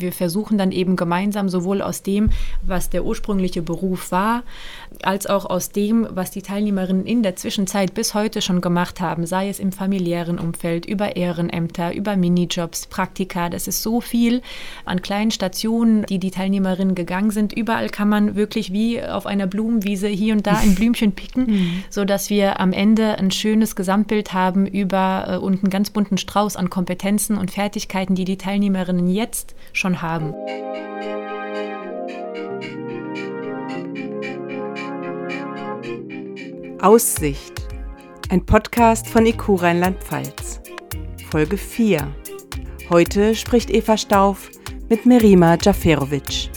Wir versuchen dann eben gemeinsam sowohl aus dem, was der ursprüngliche Beruf war, als auch aus dem, was die Teilnehmerinnen in der Zwischenzeit bis heute schon gemacht haben, sei es im familiären Umfeld, über Ehrenämter, über Minijobs, Praktika. Das ist so viel an kleinen Stationen, die die Teilnehmerinnen gegangen sind. Überall kann man wirklich wie auf einer Blumenwiese hier und da ein Blümchen picken, mhm. sodass wir am Ende ein schönes Gesamtbild haben über äh, und einen ganz bunten Strauß an Kompetenzen und Fertigkeiten, die die Teilnehmerinnen jetzt schon schon haben. Aussicht. Ein Podcast von IQ Rheinland-Pfalz. Folge 4. Heute spricht Eva Stauf mit Merima Jaferovic.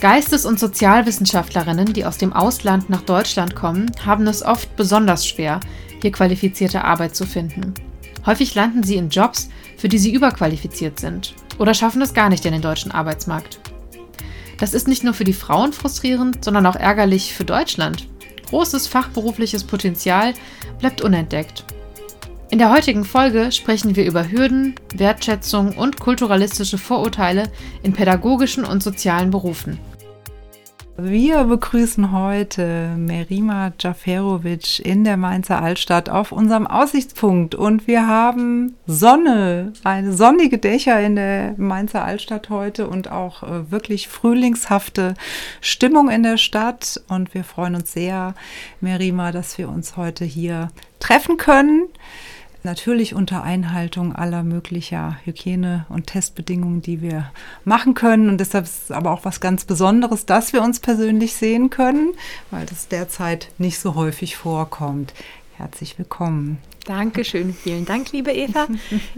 Geistes- und Sozialwissenschaftlerinnen, die aus dem Ausland nach Deutschland kommen, haben es oft besonders schwer, hier qualifizierte Arbeit zu finden. Häufig landen sie in Jobs, für die sie überqualifiziert sind oder schaffen es gar nicht in den deutschen Arbeitsmarkt. Das ist nicht nur für die Frauen frustrierend, sondern auch ärgerlich für Deutschland. Großes fachberufliches Potenzial bleibt unentdeckt. In der heutigen Folge sprechen wir über Hürden, Wertschätzung und kulturalistische Vorurteile in pädagogischen und sozialen Berufen. Wir begrüßen heute Merima Jaferovic in der Mainzer Altstadt auf unserem Aussichtspunkt und wir haben Sonne, eine sonnige Dächer in der Mainzer Altstadt heute und auch äh, wirklich frühlingshafte Stimmung in der Stadt und wir freuen uns sehr, Merima, dass wir uns heute hier treffen können. Natürlich unter Einhaltung aller möglicher Hygiene- und Testbedingungen, die wir machen können. Und deshalb ist es aber auch was ganz Besonderes, dass wir uns persönlich sehen können, weil das derzeit nicht so häufig vorkommt. Herzlich willkommen. Dankeschön, vielen Dank, liebe Eva.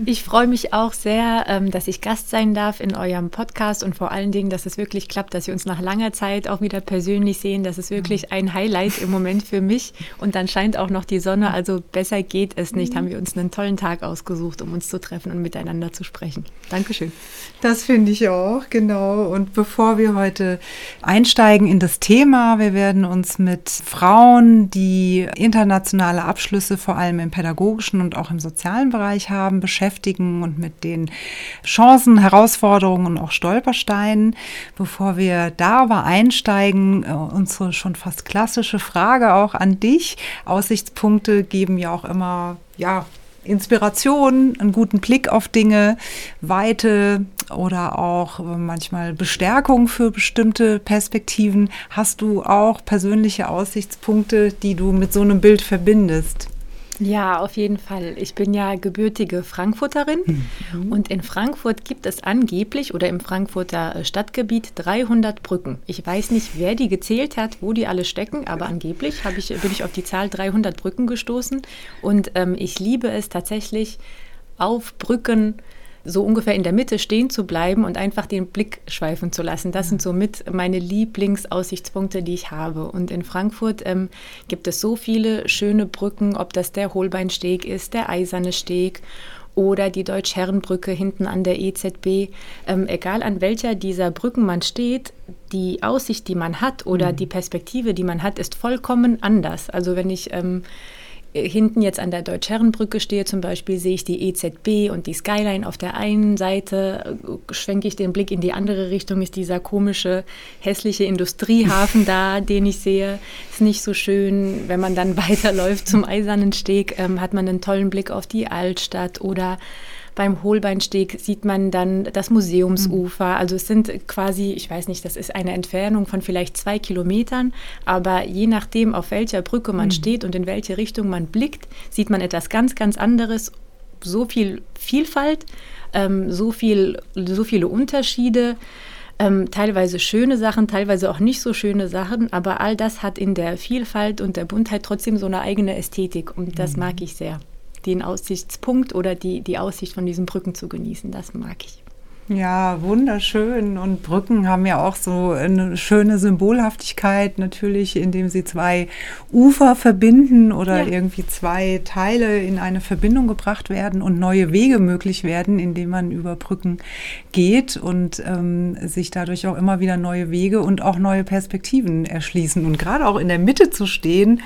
Ich freue mich auch sehr, ähm, dass ich Gast sein darf in eurem Podcast und vor allen Dingen, dass es wirklich klappt, dass wir uns nach langer Zeit auch wieder persönlich sehen. Das ist wirklich ein Highlight im Moment für mich. Und dann scheint auch noch die Sonne, also besser geht es nicht. Haben wir uns einen tollen Tag ausgesucht, um uns zu treffen und miteinander zu sprechen. Dankeschön. Das finde ich auch, genau. Und bevor wir heute einsteigen in das Thema, wir werden uns mit Frauen, die internationale Abschlüsse vor allem im Pädagogik pädagogischen und auch im sozialen Bereich haben, beschäftigen und mit den Chancen, Herausforderungen und auch Stolpersteinen. Bevor wir da aber einsteigen, äh, unsere schon fast klassische Frage auch an dich. Aussichtspunkte geben ja auch immer, ja, Inspiration, einen guten Blick auf Dinge, Weite oder auch manchmal Bestärkung für bestimmte Perspektiven. Hast du auch persönliche Aussichtspunkte, die du mit so einem Bild verbindest? Ja, auf jeden Fall. Ich bin ja gebürtige Frankfurterin mhm. und in Frankfurt gibt es angeblich oder im Frankfurter äh, Stadtgebiet 300 Brücken. Ich weiß nicht, wer die gezählt hat, wo die alle stecken, aber angeblich ich, bin ich auf die Zahl 300 Brücken gestoßen und ähm, ich liebe es tatsächlich, auf Brücken so ungefähr in der Mitte stehen zu bleiben und einfach den Blick schweifen zu lassen. Das sind somit meine Lieblingsaussichtspunkte, die ich habe. Und in Frankfurt ähm, gibt es so viele schöne Brücken, ob das der Holbeinsteg ist, der Eiserne Steg oder die Deutsch-Herrenbrücke hinten an der EZB. Ähm, egal an welcher dieser Brücken man steht, die Aussicht, die man hat oder mhm. die Perspektive, die man hat, ist vollkommen anders. Also wenn ich ähm, hinten jetzt an der Deutsch-Herrenbrücke stehe zum Beispiel, sehe ich die EZB und die Skyline auf der einen Seite, schwenke ich den Blick in die andere Richtung, ist dieser komische, hässliche Industriehafen da, den ich sehe. Ist nicht so schön. Wenn man dann weiterläuft zum Eisernen Steg, ähm, hat man einen tollen Blick auf die Altstadt oder beim Holbeinsteg sieht man dann das Museumsufer. Mhm. Also es sind quasi, ich weiß nicht, das ist eine Entfernung von vielleicht zwei Kilometern, aber je nachdem, auf welcher Brücke man mhm. steht und in welche Richtung man blickt, sieht man etwas ganz, ganz anderes. So viel Vielfalt, ähm, so, viel, so viele Unterschiede. Ähm, teilweise schöne Sachen, teilweise auch nicht so schöne Sachen, aber all das hat in der Vielfalt und der Buntheit trotzdem so eine eigene Ästhetik und das mhm. mag ich sehr den Aussichtspunkt oder die, die Aussicht von diesen Brücken zu genießen. Das mag ich. Ja, wunderschön. Und Brücken haben ja auch so eine schöne Symbolhaftigkeit, natürlich, indem sie zwei Ufer verbinden oder ja. irgendwie zwei Teile in eine Verbindung gebracht werden und neue Wege möglich werden, indem man über Brücken geht und ähm, sich dadurch auch immer wieder neue Wege und auch neue Perspektiven erschließen. Und gerade auch in der Mitte zu stehen,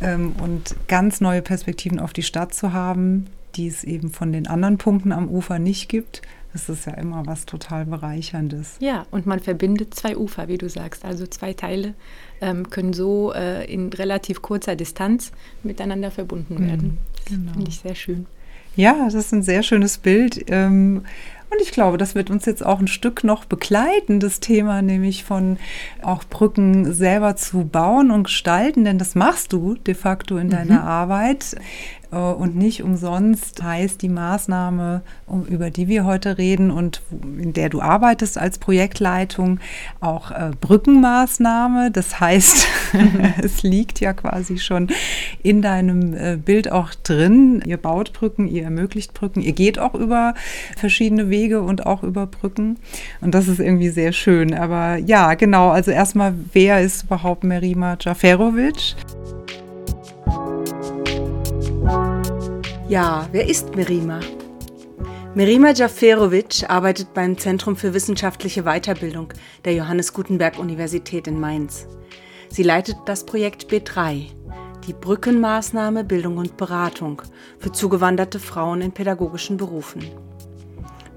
ähm, und ganz neue Perspektiven auf die Stadt zu haben, die es eben von den anderen Punkten am Ufer nicht gibt. Das ist ja immer was total Bereicherndes. Ja, und man verbindet zwei Ufer, wie du sagst. Also zwei Teile ähm, können so äh, in relativ kurzer Distanz miteinander verbunden werden. Mhm, genau. Finde ich sehr schön. Ja, das ist ein sehr schönes Bild. Ähm, und ich glaube, das wird uns jetzt auch ein Stück noch begleiten, das Thema nämlich von auch Brücken selber zu bauen und gestalten, denn das machst du de facto in deiner mhm. Arbeit. Äh, und nicht umsonst heißt die Maßnahme, über die wir heute reden und in der du arbeitest als Projektleitung, auch äh, Brückenmaßnahme. Das heißt, es liegt ja quasi schon in deinem äh, Bild auch drin. Ihr baut Brücken, ihr ermöglicht Brücken, ihr geht auch über verschiedene Wege und auch über Brücken. Und das ist irgendwie sehr schön. Aber ja, genau, also erstmal, wer ist überhaupt Merima Jaferovic? Ja, wer ist Merima? Merima Jaferovic arbeitet beim Zentrum für wissenschaftliche Weiterbildung der Johannes Gutenberg Universität in Mainz. Sie leitet das Projekt B3, die Brückenmaßnahme Bildung und Beratung für zugewanderte Frauen in pädagogischen Berufen.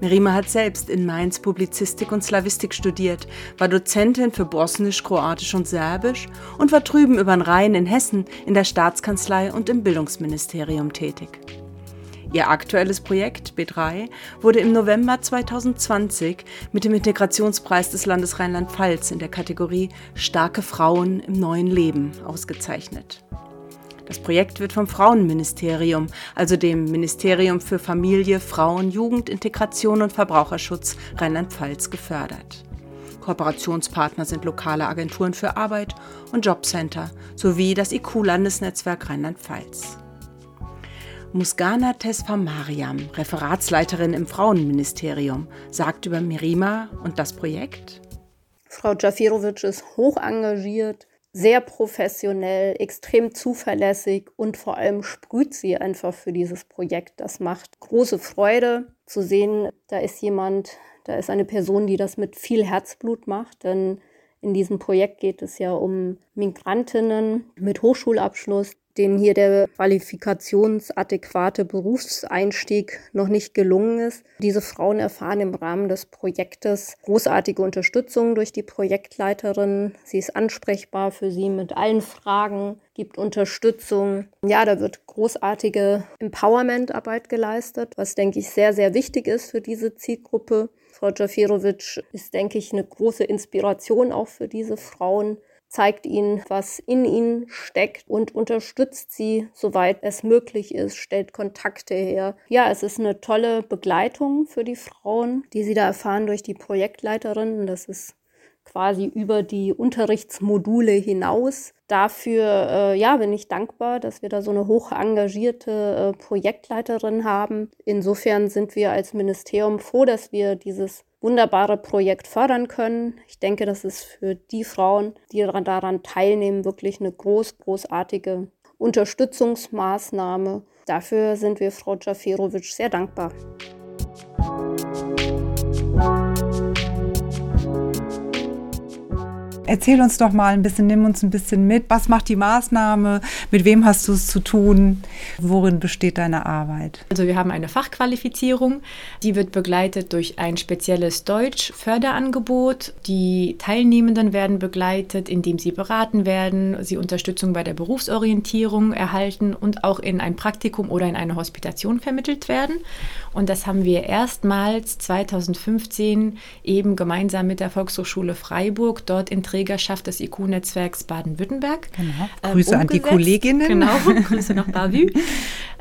Merima hat selbst in Mainz Publizistik und Slawistik studiert, war Dozentin für Bosnisch, Kroatisch und Serbisch und war drüben über den Rhein in Hessen in der Staatskanzlei und im Bildungsministerium tätig. Ihr aktuelles Projekt B3 wurde im November 2020 mit dem Integrationspreis des Landes Rheinland-Pfalz in der Kategorie Starke Frauen im neuen Leben ausgezeichnet. Das Projekt wird vom Frauenministerium, also dem Ministerium für Familie, Frauen, Jugend, Integration und Verbraucherschutz Rheinland-Pfalz gefördert. Kooperationspartner sind lokale Agenturen für Arbeit und Jobcenter sowie das IQ-Landesnetzwerk Rheinland-Pfalz. Musgana Tesfamariam, Referatsleiterin im Frauenministerium, sagt über Mirima und das Projekt. Frau Jafirovic ist hoch engagiert, sehr professionell, extrem zuverlässig und vor allem sprüht sie einfach für dieses Projekt. Das macht große Freude zu sehen, da ist jemand, da ist eine Person, die das mit viel Herzblut macht, denn in diesem Projekt geht es ja um Migrantinnen mit Hochschulabschluss, denen hier der qualifikationsadäquate Berufseinstieg noch nicht gelungen ist. Diese Frauen erfahren im Rahmen des Projektes großartige Unterstützung durch die Projektleiterin. Sie ist ansprechbar für sie mit allen Fragen, gibt Unterstützung. Ja, da wird großartige Empowerment-Arbeit geleistet, was, denke ich, sehr, sehr wichtig ist für diese Zielgruppe. Frau Jafirovic ist, denke ich, eine große Inspiration auch für diese Frauen zeigt ihnen, was in ihnen steckt und unterstützt sie, soweit es möglich ist, stellt Kontakte her. Ja, es ist eine tolle Begleitung für die Frauen, die sie da erfahren durch die Projektleiterin. Das ist quasi über die Unterrichtsmodule hinaus. Dafür äh, ja, bin ich dankbar, dass wir da so eine hoch engagierte äh, Projektleiterin haben. Insofern sind wir als Ministerium froh, dass wir dieses wunderbare Projekt fördern können. Ich denke, das ist für die Frauen, die daran teilnehmen, wirklich eine groß, großartige Unterstützungsmaßnahme. Dafür sind wir Frau Jafirovic sehr dankbar. Erzähl uns doch mal ein bisschen, nimm uns ein bisschen mit. Was macht die Maßnahme? Mit wem hast du es zu tun? Worin besteht deine Arbeit? Also wir haben eine Fachqualifizierung, die wird begleitet durch ein spezielles Deutsch-Förderangebot. Die Teilnehmenden werden begleitet, indem sie beraten werden, sie Unterstützung bei der Berufsorientierung erhalten und auch in ein Praktikum oder in eine Hospitation vermittelt werden. Und das haben wir erstmals 2015 eben gemeinsam mit der Volkshochschule Freiburg dort in Trägerschaft des IQ-Netzwerks Baden-Württemberg. Genau. Ähm, Grüße ähm, an die Kolleginnen. Genau, Grüße nach Bavü.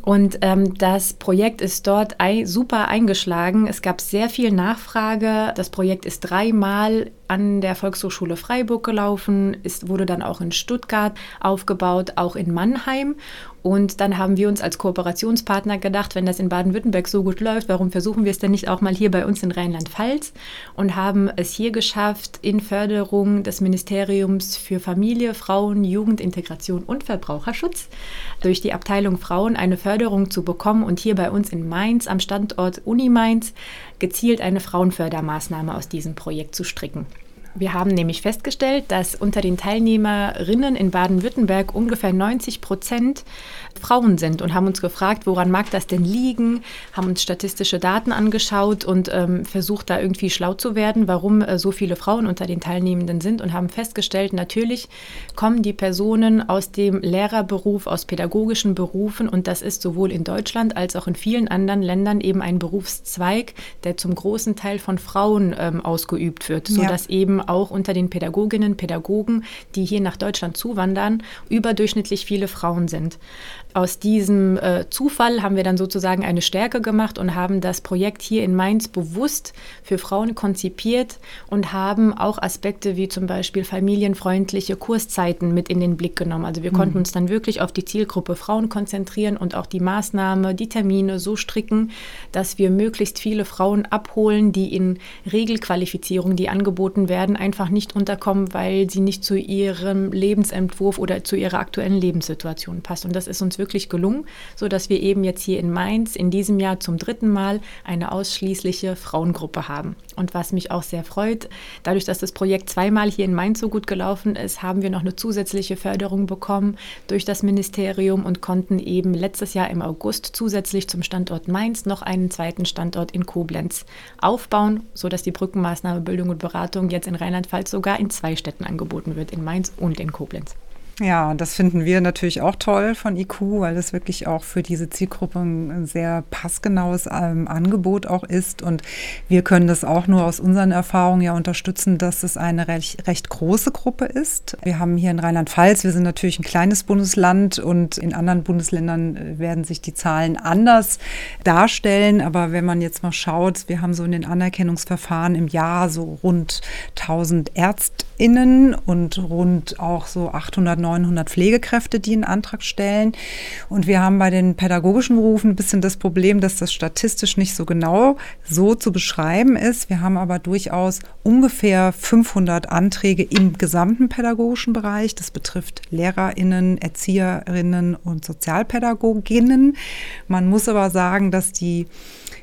Und ähm, das Projekt ist dort ein, super eingeschlagen. Es gab sehr viel Nachfrage. Das Projekt ist dreimal an der Volkshochschule Freiburg gelaufen, ist, wurde dann auch in Stuttgart aufgebaut, auch in Mannheim. Und dann haben wir uns als Kooperationspartner gedacht, wenn das in Baden-Württemberg so gut läuft, warum versuchen wir es denn nicht auch mal hier bei uns in Rheinland-Pfalz? Und haben es hier geschafft, in Förderung des Ministeriums für Familie, Frauen, Jugendintegration und Verbraucherschutz durch die Abteilung Frauen eine Förderung zu bekommen und hier bei uns in Mainz am Standort Uni Mainz gezielt eine Frauenfördermaßnahme aus diesem Projekt zu stricken. Wir haben nämlich festgestellt, dass unter den Teilnehmerinnen in Baden-Württemberg ungefähr 90 Prozent Frauen sind und haben uns gefragt, woran mag das denn liegen, haben uns statistische Daten angeschaut und ähm, versucht da irgendwie schlau zu werden, warum äh, so viele Frauen unter den Teilnehmenden sind und haben festgestellt, natürlich kommen die Personen aus dem Lehrerberuf, aus pädagogischen Berufen und das ist sowohl in Deutschland als auch in vielen anderen Ländern eben ein Berufszweig, der zum großen Teil von Frauen ähm, ausgeübt wird, sodass ja. eben auch unter den Pädagoginnen, Pädagogen, die hier nach Deutschland zuwandern, überdurchschnittlich viele Frauen sind. Aus diesem äh, Zufall haben wir dann sozusagen eine Stärke gemacht und haben das Projekt hier in Mainz bewusst für Frauen konzipiert und haben auch Aspekte wie zum Beispiel familienfreundliche Kurszeiten mit in den Blick genommen. Also wir mhm. konnten uns dann wirklich auf die Zielgruppe Frauen konzentrieren und auch die Maßnahme, die Termine so stricken, dass wir möglichst viele Frauen abholen, die in Regelqualifizierung, die angeboten werden, einfach nicht unterkommen, weil sie nicht zu ihrem Lebensentwurf oder zu ihrer aktuellen Lebenssituation passt. Und das ist uns wirklich gelungen, sodass wir eben jetzt hier in Mainz in diesem Jahr zum dritten Mal eine ausschließliche Frauengruppe haben. Und was mich auch sehr freut, dadurch, dass das Projekt zweimal hier in Mainz so gut gelaufen ist, haben wir noch eine zusätzliche Förderung bekommen durch das Ministerium und konnten eben letztes Jahr im August zusätzlich zum Standort Mainz noch einen zweiten Standort in Koblenz aufbauen, sodass die Brückenmaßnahme Bildung und Beratung jetzt in Rheinland-Pfalz sogar in zwei Städten angeboten wird, in Mainz und in Koblenz. Ja, das finden wir natürlich auch toll von IQ, weil es wirklich auch für diese Zielgruppe ein sehr passgenaues ähm, Angebot auch ist. Und wir können das auch nur aus unseren Erfahrungen ja unterstützen, dass es eine recht, recht große Gruppe ist. Wir haben hier in Rheinland-Pfalz, wir sind natürlich ein kleines Bundesland und in anderen Bundesländern äh, werden sich die Zahlen anders darstellen. Aber wenn man jetzt mal schaut, wir haben so in den Anerkennungsverfahren im Jahr so rund 1000 ÄrztInnen und rund auch so 800, 900 Pflegekräfte, die einen Antrag stellen. Und wir haben bei den pädagogischen Berufen ein bisschen das Problem, dass das statistisch nicht so genau so zu beschreiben ist. Wir haben aber durchaus ungefähr 500 Anträge im gesamten pädagogischen Bereich. Das betrifft Lehrerinnen, Erzieherinnen und Sozialpädagoginnen. Man muss aber sagen, dass die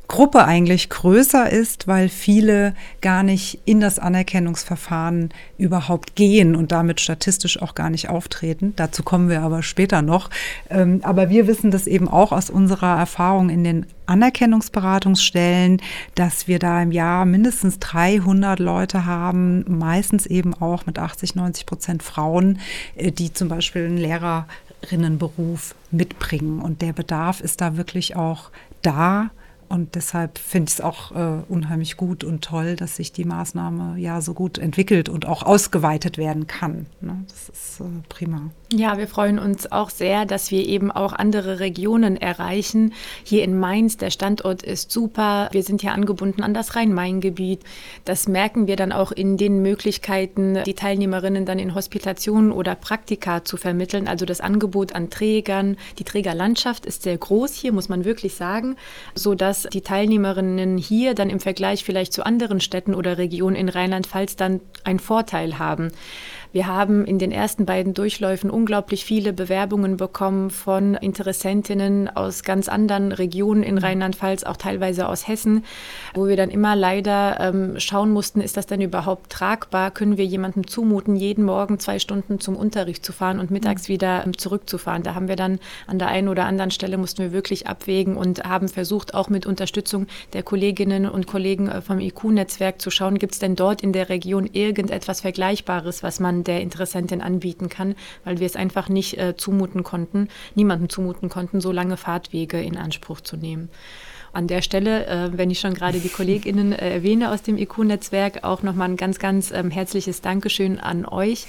Gruppe eigentlich größer ist, weil viele gar nicht in das Anerkennungsverfahren überhaupt gehen und damit statistisch auch gar nicht auftreten. Dazu kommen wir aber später noch. Ähm, aber wir wissen das eben auch aus unserer Erfahrung in den Anerkennungsberatungsstellen, dass wir da im Jahr mindestens 300 Leute haben, meistens eben auch mit 80, 90 Prozent Frauen, äh, die zum Beispiel einen Lehrerinnenberuf mitbringen. Und der Bedarf ist da wirklich auch da. Und deshalb finde ich es auch äh, unheimlich gut und toll, dass sich die Maßnahme ja so gut entwickelt und auch ausgeweitet werden kann. Ne? Das ist äh, prima. Ja, wir freuen uns auch sehr, dass wir eben auch andere Regionen erreichen. Hier in Mainz, der Standort ist super. Wir sind hier angebunden an das Rhein-Main-Gebiet. Das merken wir dann auch in den Möglichkeiten, die Teilnehmerinnen dann in Hospitationen oder Praktika zu vermitteln. Also das Angebot an Trägern. Die Trägerlandschaft ist sehr groß hier, muss man wirklich sagen, so dass die Teilnehmerinnen hier dann im Vergleich vielleicht zu anderen Städten oder Regionen in Rheinland-Pfalz dann einen Vorteil haben. Wir haben in den ersten beiden Durchläufen unglaublich viele Bewerbungen bekommen von Interessentinnen aus ganz anderen Regionen in Rheinland-Pfalz, auch teilweise aus Hessen, wo wir dann immer leider ähm, schauen mussten, ist das denn überhaupt tragbar? Können wir jemandem zumuten, jeden Morgen zwei Stunden zum Unterricht zu fahren und mittags mhm. wieder ähm, zurückzufahren? Da haben wir dann an der einen oder anderen Stelle mussten wir wirklich abwägen und haben versucht, auch mit Unterstützung der Kolleginnen und Kollegen äh, vom IQ-Netzwerk zu schauen, gibt es denn dort in der Region irgendetwas Vergleichbares, was man der Interessentin anbieten kann, weil wir es einfach nicht äh, zumuten konnten, niemandem zumuten konnten, so lange Fahrtwege in Anspruch zu nehmen an der Stelle, äh, wenn ich schon gerade die KollegInnen äh, erwähne aus dem IQ-Netzwerk, auch nochmal ein ganz, ganz ähm, herzliches Dankeschön an euch.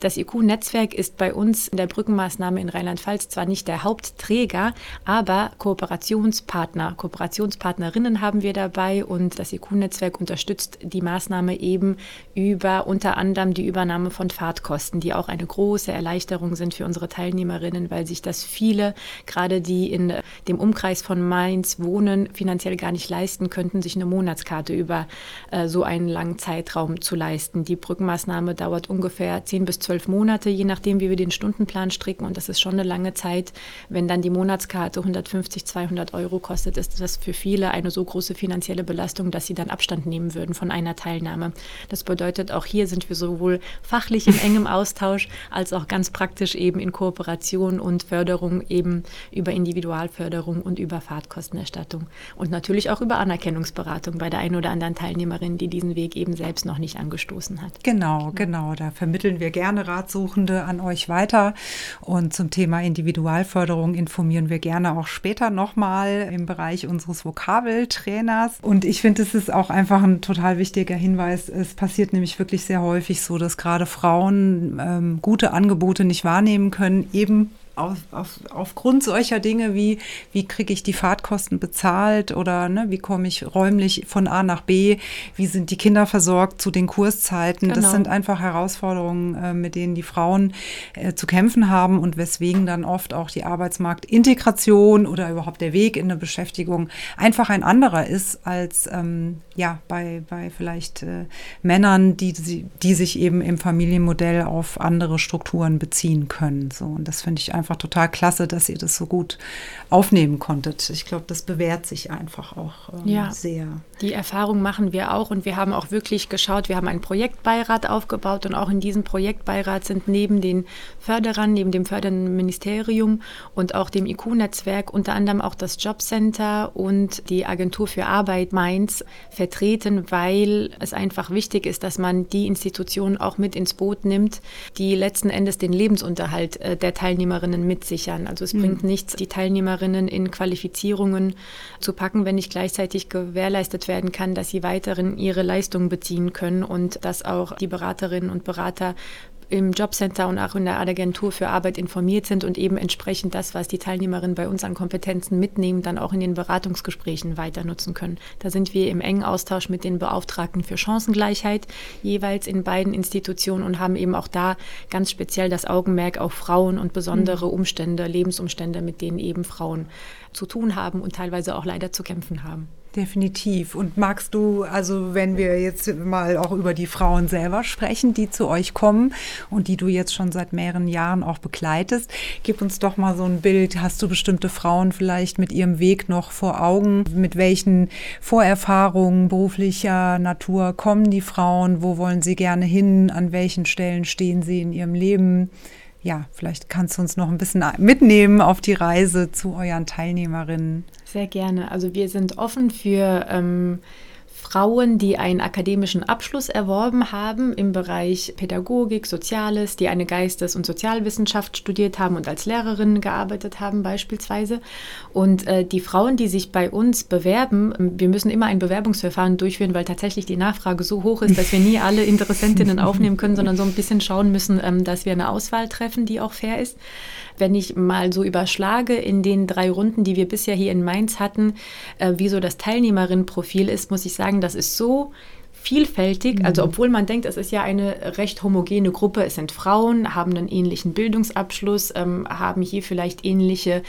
Das IQ-Netzwerk ist bei uns in der Brückenmaßnahme in Rheinland-Pfalz zwar nicht der Hauptträger, aber Kooperationspartner, Kooperationspartnerinnen haben wir dabei und das IQ-Netzwerk unterstützt die Maßnahme eben über unter anderem die Übernahme von Fahrtkosten, die auch eine große Erleichterung sind für unsere Teilnehmerinnen, weil sich das viele, gerade die in dem Umkreis von Mainz wohnen, finanziell gar nicht leisten könnten, sich eine Monatskarte über äh, so einen langen Zeitraum zu leisten. Die Brückenmaßnahme dauert ungefähr 10 bis zwölf Monate, je nachdem, wie wir den Stundenplan stricken. Und das ist schon eine lange Zeit. Wenn dann die Monatskarte 150, 200 Euro kostet, ist das für viele eine so große finanzielle Belastung, dass sie dann Abstand nehmen würden von einer Teilnahme. Das bedeutet, auch hier sind wir sowohl fachlich in engem Austausch als auch ganz praktisch eben in Kooperation und Förderung eben über Individualförderung und über Fahrtkostenerstattung. Und natürlich auch über Anerkennungsberatung bei der einen oder anderen Teilnehmerin, die diesen Weg eben selbst noch nicht angestoßen hat. Genau, genau. Da vermitteln wir gerne Ratsuchende an euch weiter. Und zum Thema Individualförderung informieren wir gerne auch später nochmal im Bereich unseres Vokabeltrainers. Und ich finde, es ist auch einfach ein total wichtiger Hinweis. Es passiert nämlich wirklich sehr häufig so, dass gerade Frauen ähm, gute Angebote nicht wahrnehmen können, eben auf, auf, aufgrund solcher Dinge wie, wie kriege ich die Fahrtkosten bezahlt oder ne, wie komme ich räumlich von A nach B, wie sind die Kinder versorgt zu den Kurszeiten. Genau. Das sind einfach Herausforderungen, äh, mit denen die Frauen äh, zu kämpfen haben und weswegen dann oft auch die Arbeitsmarktintegration oder überhaupt der Weg in eine Beschäftigung einfach ein anderer ist als ähm, ja, bei, bei vielleicht äh, Männern, die, die sich eben im Familienmodell auf andere Strukturen beziehen können. So, und das finde ich einfach total klasse, dass ihr das so gut aufnehmen konntet. Ich glaube, das bewährt sich einfach auch ähm, ja, sehr. Die Erfahrung machen wir auch und wir haben auch wirklich geschaut, wir haben einen Projektbeirat aufgebaut und auch in diesem Projektbeirat sind neben den Förderern, neben dem fördernden Ministerium und auch dem IQ-Netzwerk unter anderem auch das Jobcenter und die Agentur für Arbeit Mainz vertreten, weil es einfach wichtig ist, dass man die Institutionen auch mit ins Boot nimmt, die letzten Endes den Lebensunterhalt äh, der Teilnehmerinnen mitsichern. Also es mhm. bringt nichts, die Teilnehmerinnen in Qualifizierungen zu packen, wenn nicht gleichzeitig gewährleistet werden kann, dass sie weiterhin ihre Leistungen beziehen können und dass auch die Beraterinnen und Berater im Jobcenter und auch in der Agentur für Arbeit informiert sind und eben entsprechend das, was die Teilnehmerinnen bei uns an Kompetenzen mitnehmen, dann auch in den Beratungsgesprächen weiter nutzen können. Da sind wir im engen Austausch mit den Beauftragten für Chancengleichheit jeweils in beiden Institutionen und haben eben auch da ganz speziell das Augenmerk auf Frauen und besondere mhm. Umstände, Lebensumstände, mit denen eben Frauen zu tun haben und teilweise auch leider zu kämpfen haben. Definitiv. Und magst du, also wenn wir jetzt mal auch über die Frauen selber sprechen, die zu euch kommen und die du jetzt schon seit mehreren Jahren auch begleitest, gib uns doch mal so ein Bild. Hast du bestimmte Frauen vielleicht mit ihrem Weg noch vor Augen? Mit welchen Vorerfahrungen beruflicher Natur kommen die Frauen? Wo wollen sie gerne hin? An welchen Stellen stehen sie in ihrem Leben? Ja, vielleicht kannst du uns noch ein bisschen mitnehmen auf die Reise zu euren Teilnehmerinnen. Sehr gerne. Also wir sind offen für ähm, Frauen, die einen akademischen Abschluss erworben haben im Bereich Pädagogik, Soziales, die eine Geistes- und Sozialwissenschaft studiert haben und als Lehrerin gearbeitet haben beispielsweise. Und äh, die Frauen, die sich bei uns bewerben, wir müssen immer ein Bewerbungsverfahren durchführen, weil tatsächlich die Nachfrage so hoch ist, dass wir nie alle Interessentinnen aufnehmen können, sondern so ein bisschen schauen müssen, ähm, dass wir eine Auswahl treffen, die auch fair ist. Wenn ich mal so überschlage in den drei Runden, die wir bisher hier in Mainz hatten, äh, wie so das Teilnehmerinnenprofil ist, muss ich sagen, das ist so vielfältig. Also mhm. obwohl man denkt, es ist ja eine recht homogene Gruppe, es sind Frauen, haben einen ähnlichen Bildungsabschluss, ähm, haben hier vielleicht ähnliche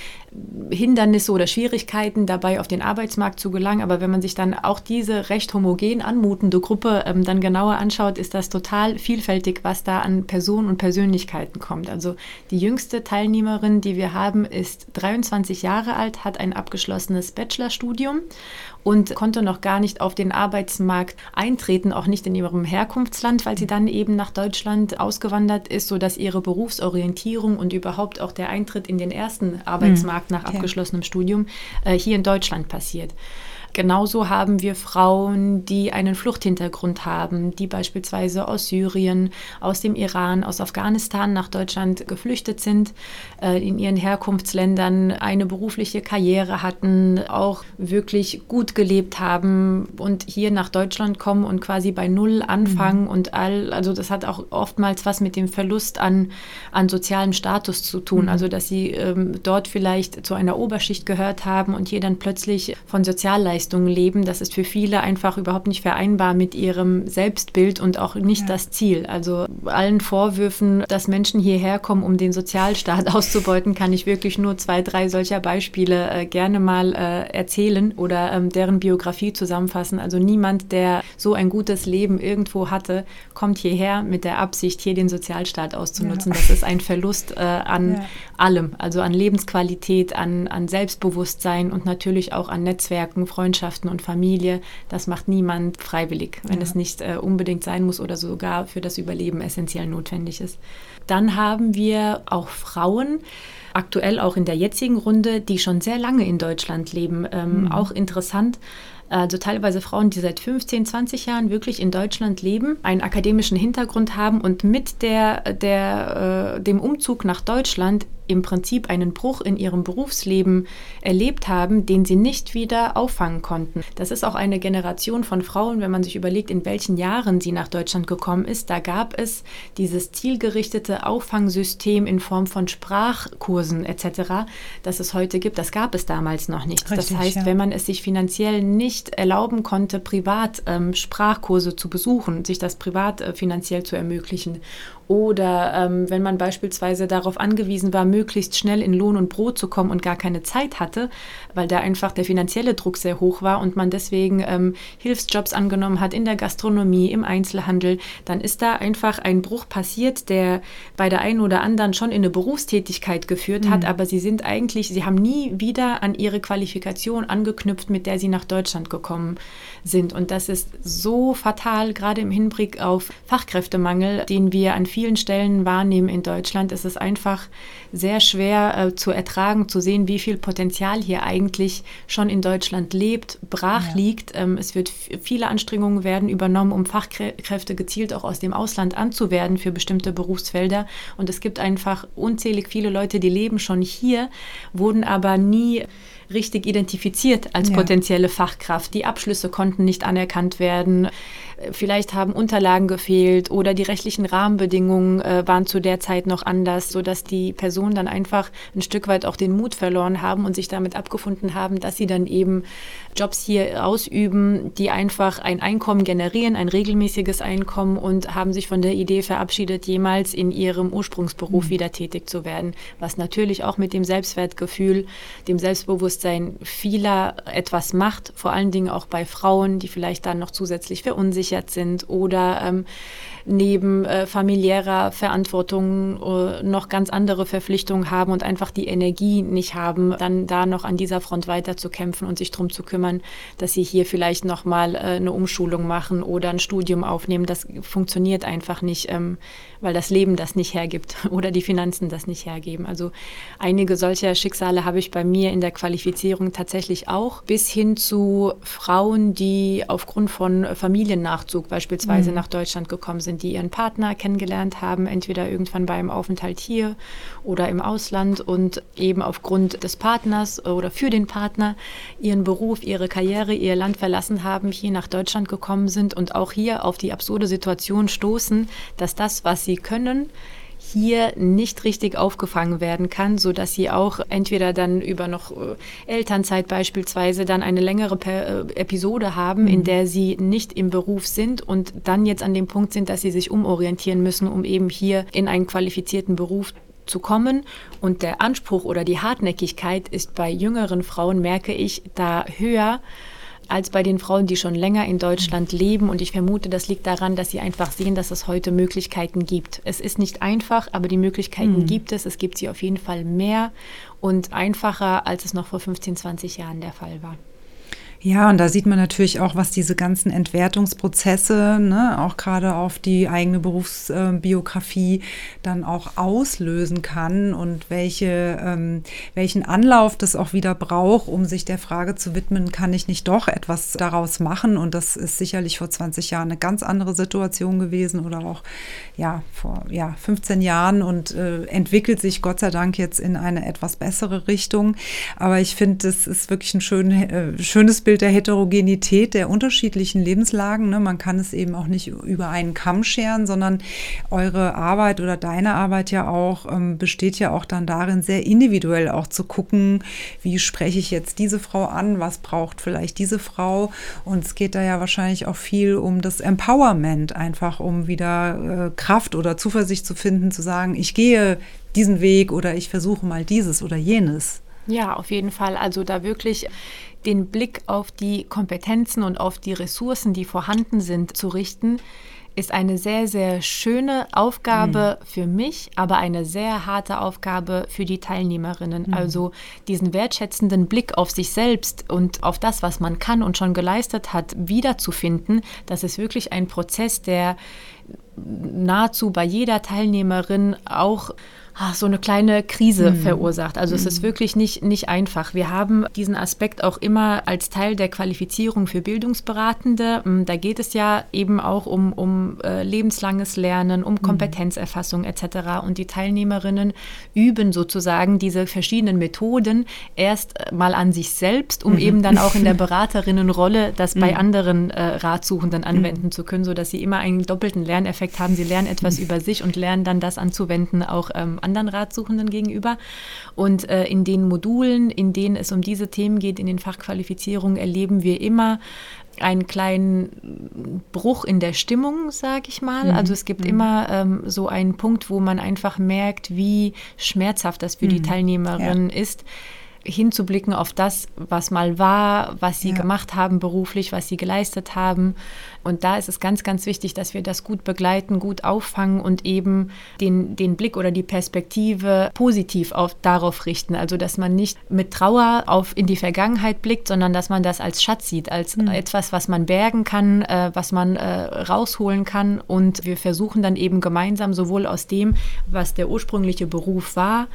Hindernisse oder Schwierigkeiten dabei, auf den Arbeitsmarkt zu gelangen. Aber wenn man sich dann auch diese recht homogen anmutende Gruppe ähm, dann genauer anschaut, ist das total vielfältig, was da an Personen und Persönlichkeiten kommt. Also die jüngste Teilnehmerin, die wir haben, ist 23 Jahre alt, hat ein abgeschlossenes Bachelorstudium und konnte noch gar nicht auf den Arbeitsmarkt eintreten, auch nicht in ihrem Herkunftsland, weil sie dann eben nach Deutschland ausgewandert ist, sodass ihre Berufsorientierung und überhaupt auch der Eintritt in den ersten Arbeitsmarkt nach abgeschlossenem Studium äh, hier in Deutschland passiert. Genauso haben wir Frauen, die einen Fluchthintergrund haben, die beispielsweise aus Syrien, aus dem Iran, aus Afghanistan nach Deutschland geflüchtet sind, äh, in ihren Herkunftsländern eine berufliche Karriere hatten, auch wirklich gut gelebt haben und hier nach Deutschland kommen und quasi bei Null anfangen mhm. und all, also das hat auch oftmals was mit dem Verlust an, an sozialem Status zu tun, mhm. also dass sie ähm, dort vielleicht zu einer Oberschicht gehört haben und hier dann plötzlich von Sozialleistungen Dienstleistungen leben. Das ist für viele einfach überhaupt nicht vereinbar mit ihrem Selbstbild und auch nicht ja. das Ziel. Also allen Vorwürfen, dass Menschen hierher kommen, um den Sozialstaat auszubeuten, kann ich wirklich nur zwei, drei solcher Beispiele äh, gerne mal äh, erzählen oder ähm, deren Biografie zusammenfassen. Also niemand, der so ein gutes Leben irgendwo hatte, kommt hierher mit der Absicht, hier den Sozialstaat auszunutzen. Ja. Das ist ein Verlust äh, an ja. allem, also an Lebensqualität, an, an Selbstbewusstsein und natürlich auch an Netzwerken, Freundschaften und Familie. Das macht niemand freiwillig, wenn ja. es nicht äh, unbedingt sein muss oder sogar für das Überleben essentiell notwendig ist. Dann haben wir auch Frauen, aktuell auch in der jetzigen Runde, die schon sehr lange in Deutschland leben. Ähm, mhm. Auch interessant, also teilweise Frauen, die seit 15, 20 Jahren wirklich in Deutschland leben, einen akademischen Hintergrund haben und mit der, der, äh, dem Umzug nach Deutschland im Prinzip einen Bruch in ihrem Berufsleben erlebt haben, den sie nicht wieder auffangen konnten. Das ist auch eine Generation von Frauen, wenn man sich überlegt, in welchen Jahren sie nach Deutschland gekommen ist. Da gab es dieses zielgerichtete Auffangsystem in Form von Sprachkursen etc., das es heute gibt. Das gab es damals noch nicht. Richtig, das heißt, ja. wenn man es sich finanziell nicht erlauben konnte, privat ähm, Sprachkurse zu besuchen, sich das privat äh, finanziell zu ermöglichen oder ähm, wenn man beispielsweise darauf angewiesen war, möglichst schnell in Lohn und Brot zu kommen und gar keine Zeit hatte, weil da einfach der finanzielle Druck sehr hoch war und man deswegen ähm, Hilfsjobs angenommen hat in der Gastronomie, im Einzelhandel, dann ist da einfach ein Bruch passiert, der bei der einen oder anderen schon in eine Berufstätigkeit geführt mhm. hat, aber sie sind eigentlich, sie haben nie wieder an ihre Qualifikation angeknüpft, mit der sie nach Deutschland gekommen sind. Und das ist so fatal, gerade im Hinblick auf Fachkräftemangel, den wir an vielen Stellen wahrnehmen in Deutschland. Es ist einfach sehr schwer äh, zu ertragen, zu sehen, wie viel Potenzial hier eigentlich schon in Deutschland lebt, brach ja. liegt. Ähm, es wird viele Anstrengungen werden übernommen, um Fachkräfte gezielt auch aus dem Ausland anzuwerden für bestimmte Berufsfelder. Und es gibt einfach unzählig viele Leute, die leben schon hier, wurden aber nie richtig identifiziert als ja. potenzielle Fachkraft. Die Abschlüsse konnten nicht anerkannt werden. Vielleicht haben Unterlagen gefehlt oder die rechtlichen Rahmenbedingungen äh, waren zu der Zeit noch anders, sodass die Personen dann einfach ein Stück weit auch den Mut verloren haben und sich damit abgefunden haben, dass sie dann eben Jobs hier ausüben, die einfach ein Einkommen generieren, ein regelmäßiges Einkommen und haben sich von der Idee verabschiedet, jemals in ihrem Ursprungsberuf mhm. wieder tätig zu werden, was natürlich auch mit dem Selbstwertgefühl, dem Selbstbewusstsein vieler etwas macht, vor allen Dingen auch bei Frauen, die vielleicht dann noch zusätzlich verunsichert sind oder ähm, neben äh, familiärer Verantwortung äh, noch ganz andere Verpflichtungen haben und einfach die Energie nicht haben, dann da noch an dieser Front weiterzukämpfen und sich darum zu kümmern, dass sie hier vielleicht nochmal äh, eine Umschulung machen oder ein Studium aufnehmen. Das funktioniert einfach nicht, ähm, weil das Leben das nicht hergibt oder die Finanzen das nicht hergeben. Also einige solcher Schicksale habe ich bei mir in der Qualifizierung tatsächlich auch, bis hin zu Frauen, die aufgrund von Familiennachzug beispielsweise mhm. nach Deutschland gekommen sind sind, die ihren Partner kennengelernt haben, entweder irgendwann beim Aufenthalt hier oder im Ausland und eben aufgrund des Partners oder für den Partner ihren Beruf, ihre Karriere, ihr Land verlassen haben, hier nach Deutschland gekommen sind und auch hier auf die absurde Situation stoßen, dass das, was sie können, hier nicht richtig aufgefangen werden kann, so dass sie auch entweder dann über noch äh, Elternzeit beispielsweise dann eine längere äh, Episode haben, mhm. in der sie nicht im Beruf sind und dann jetzt an dem Punkt sind, dass sie sich umorientieren müssen, um eben hier in einen qualifizierten Beruf zu kommen. Und der Anspruch oder die Hartnäckigkeit ist bei jüngeren Frauen, merke ich, da höher als bei den Frauen, die schon länger in Deutschland leben. Und ich vermute, das liegt daran, dass sie einfach sehen, dass es heute Möglichkeiten gibt. Es ist nicht einfach, aber die Möglichkeiten mhm. gibt es. Es gibt sie auf jeden Fall mehr und einfacher, als es noch vor 15, 20 Jahren der Fall war. Ja, und da sieht man natürlich auch, was diese ganzen Entwertungsprozesse, ne, auch gerade auf die eigene Berufsbiografie dann auch auslösen kann und welche, ähm, welchen Anlauf das auch wieder braucht, um sich der Frage zu widmen, kann ich nicht doch etwas daraus machen? Und das ist sicherlich vor 20 Jahren eine ganz andere Situation gewesen oder auch ja, vor ja, 15 Jahren und äh, entwickelt sich Gott sei Dank jetzt in eine etwas bessere Richtung. Aber ich finde, das ist wirklich ein schön, äh, schönes Bild der Heterogenität der unterschiedlichen Lebenslagen. Ne? Man kann es eben auch nicht über einen Kamm scheren, sondern eure Arbeit oder deine Arbeit ja auch ähm, besteht ja auch dann darin, sehr individuell auch zu gucken, wie spreche ich jetzt diese Frau an, was braucht vielleicht diese Frau. Und es geht da ja wahrscheinlich auch viel um das Empowerment, einfach um wieder äh, Kraft oder Zuversicht zu finden, zu sagen, ich gehe diesen Weg oder ich versuche mal dieses oder jenes. Ja, auf jeden Fall. Also da wirklich den Blick auf die Kompetenzen und auf die Ressourcen, die vorhanden sind, zu richten, ist eine sehr, sehr schöne Aufgabe mhm. für mich, aber eine sehr harte Aufgabe für die Teilnehmerinnen. Mhm. Also diesen wertschätzenden Blick auf sich selbst und auf das, was man kann und schon geleistet hat, wiederzufinden, das ist wirklich ein Prozess, der nahezu bei jeder Teilnehmerin auch so eine kleine Krise mhm. verursacht. Also mhm. es ist mhm. wirklich nicht, nicht einfach. Wir haben diesen Aspekt auch immer als Teil der Qualifizierung für Bildungsberatende. Mm, da geht es ja eben auch um, um äh, lebenslanges Lernen, um mhm. Kompetenzerfassung etc. Und die Teilnehmerinnen üben sozusagen diese verschiedenen Methoden erst mal an sich selbst, um mhm. eben dann auch in der Beraterinnenrolle das bei anderen äh, Ratsuchenden anwenden zu können, sodass sie immer einen doppelten Lerneffekt haben. Sie lernen etwas über sich und lernen dann das anzuwenden auch ähm, anderen Ratsuchenden gegenüber. Und äh, in den Modulen, in denen es um diese Themen geht, in den Fachqualifizierungen, erleben wir immer einen kleinen Bruch in der Stimmung, sage ich mal. Mhm. Also es gibt mhm. immer ähm, so einen Punkt, wo man einfach merkt, wie schmerzhaft das für mhm. die Teilnehmerin ja. ist hinzublicken auf das, was mal war, was sie ja. gemacht haben beruflich, was sie geleistet haben und da ist es ganz, ganz wichtig, dass wir das gut begleiten, gut auffangen und eben den, den Blick oder die Perspektive positiv auf, darauf richten. Also, dass man nicht mit Trauer auf in die Vergangenheit blickt, sondern dass man das als Schatz sieht, als mhm. etwas, was man bergen kann, äh, was man äh, rausholen kann. Und wir versuchen dann eben gemeinsam sowohl aus dem, was der ursprüngliche Beruf war,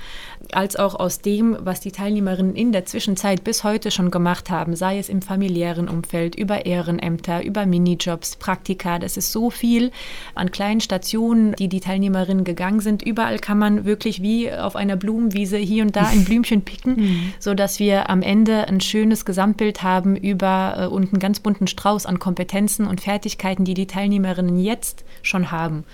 als auch aus dem, was die Teilnehmerinnen in der Zwischenzeit bis heute schon gemacht haben, sei es im familiären Umfeld, über Ehrenämter, über Minijobs, Workshops, Praktika, das ist so viel an kleinen Stationen, die die Teilnehmerinnen gegangen sind. Überall kann man wirklich wie auf einer Blumenwiese hier und da ein Blümchen picken, mhm. sodass wir am Ende ein schönes Gesamtbild haben über äh, und einen ganz bunten Strauß an Kompetenzen und Fertigkeiten, die die Teilnehmerinnen jetzt schon haben.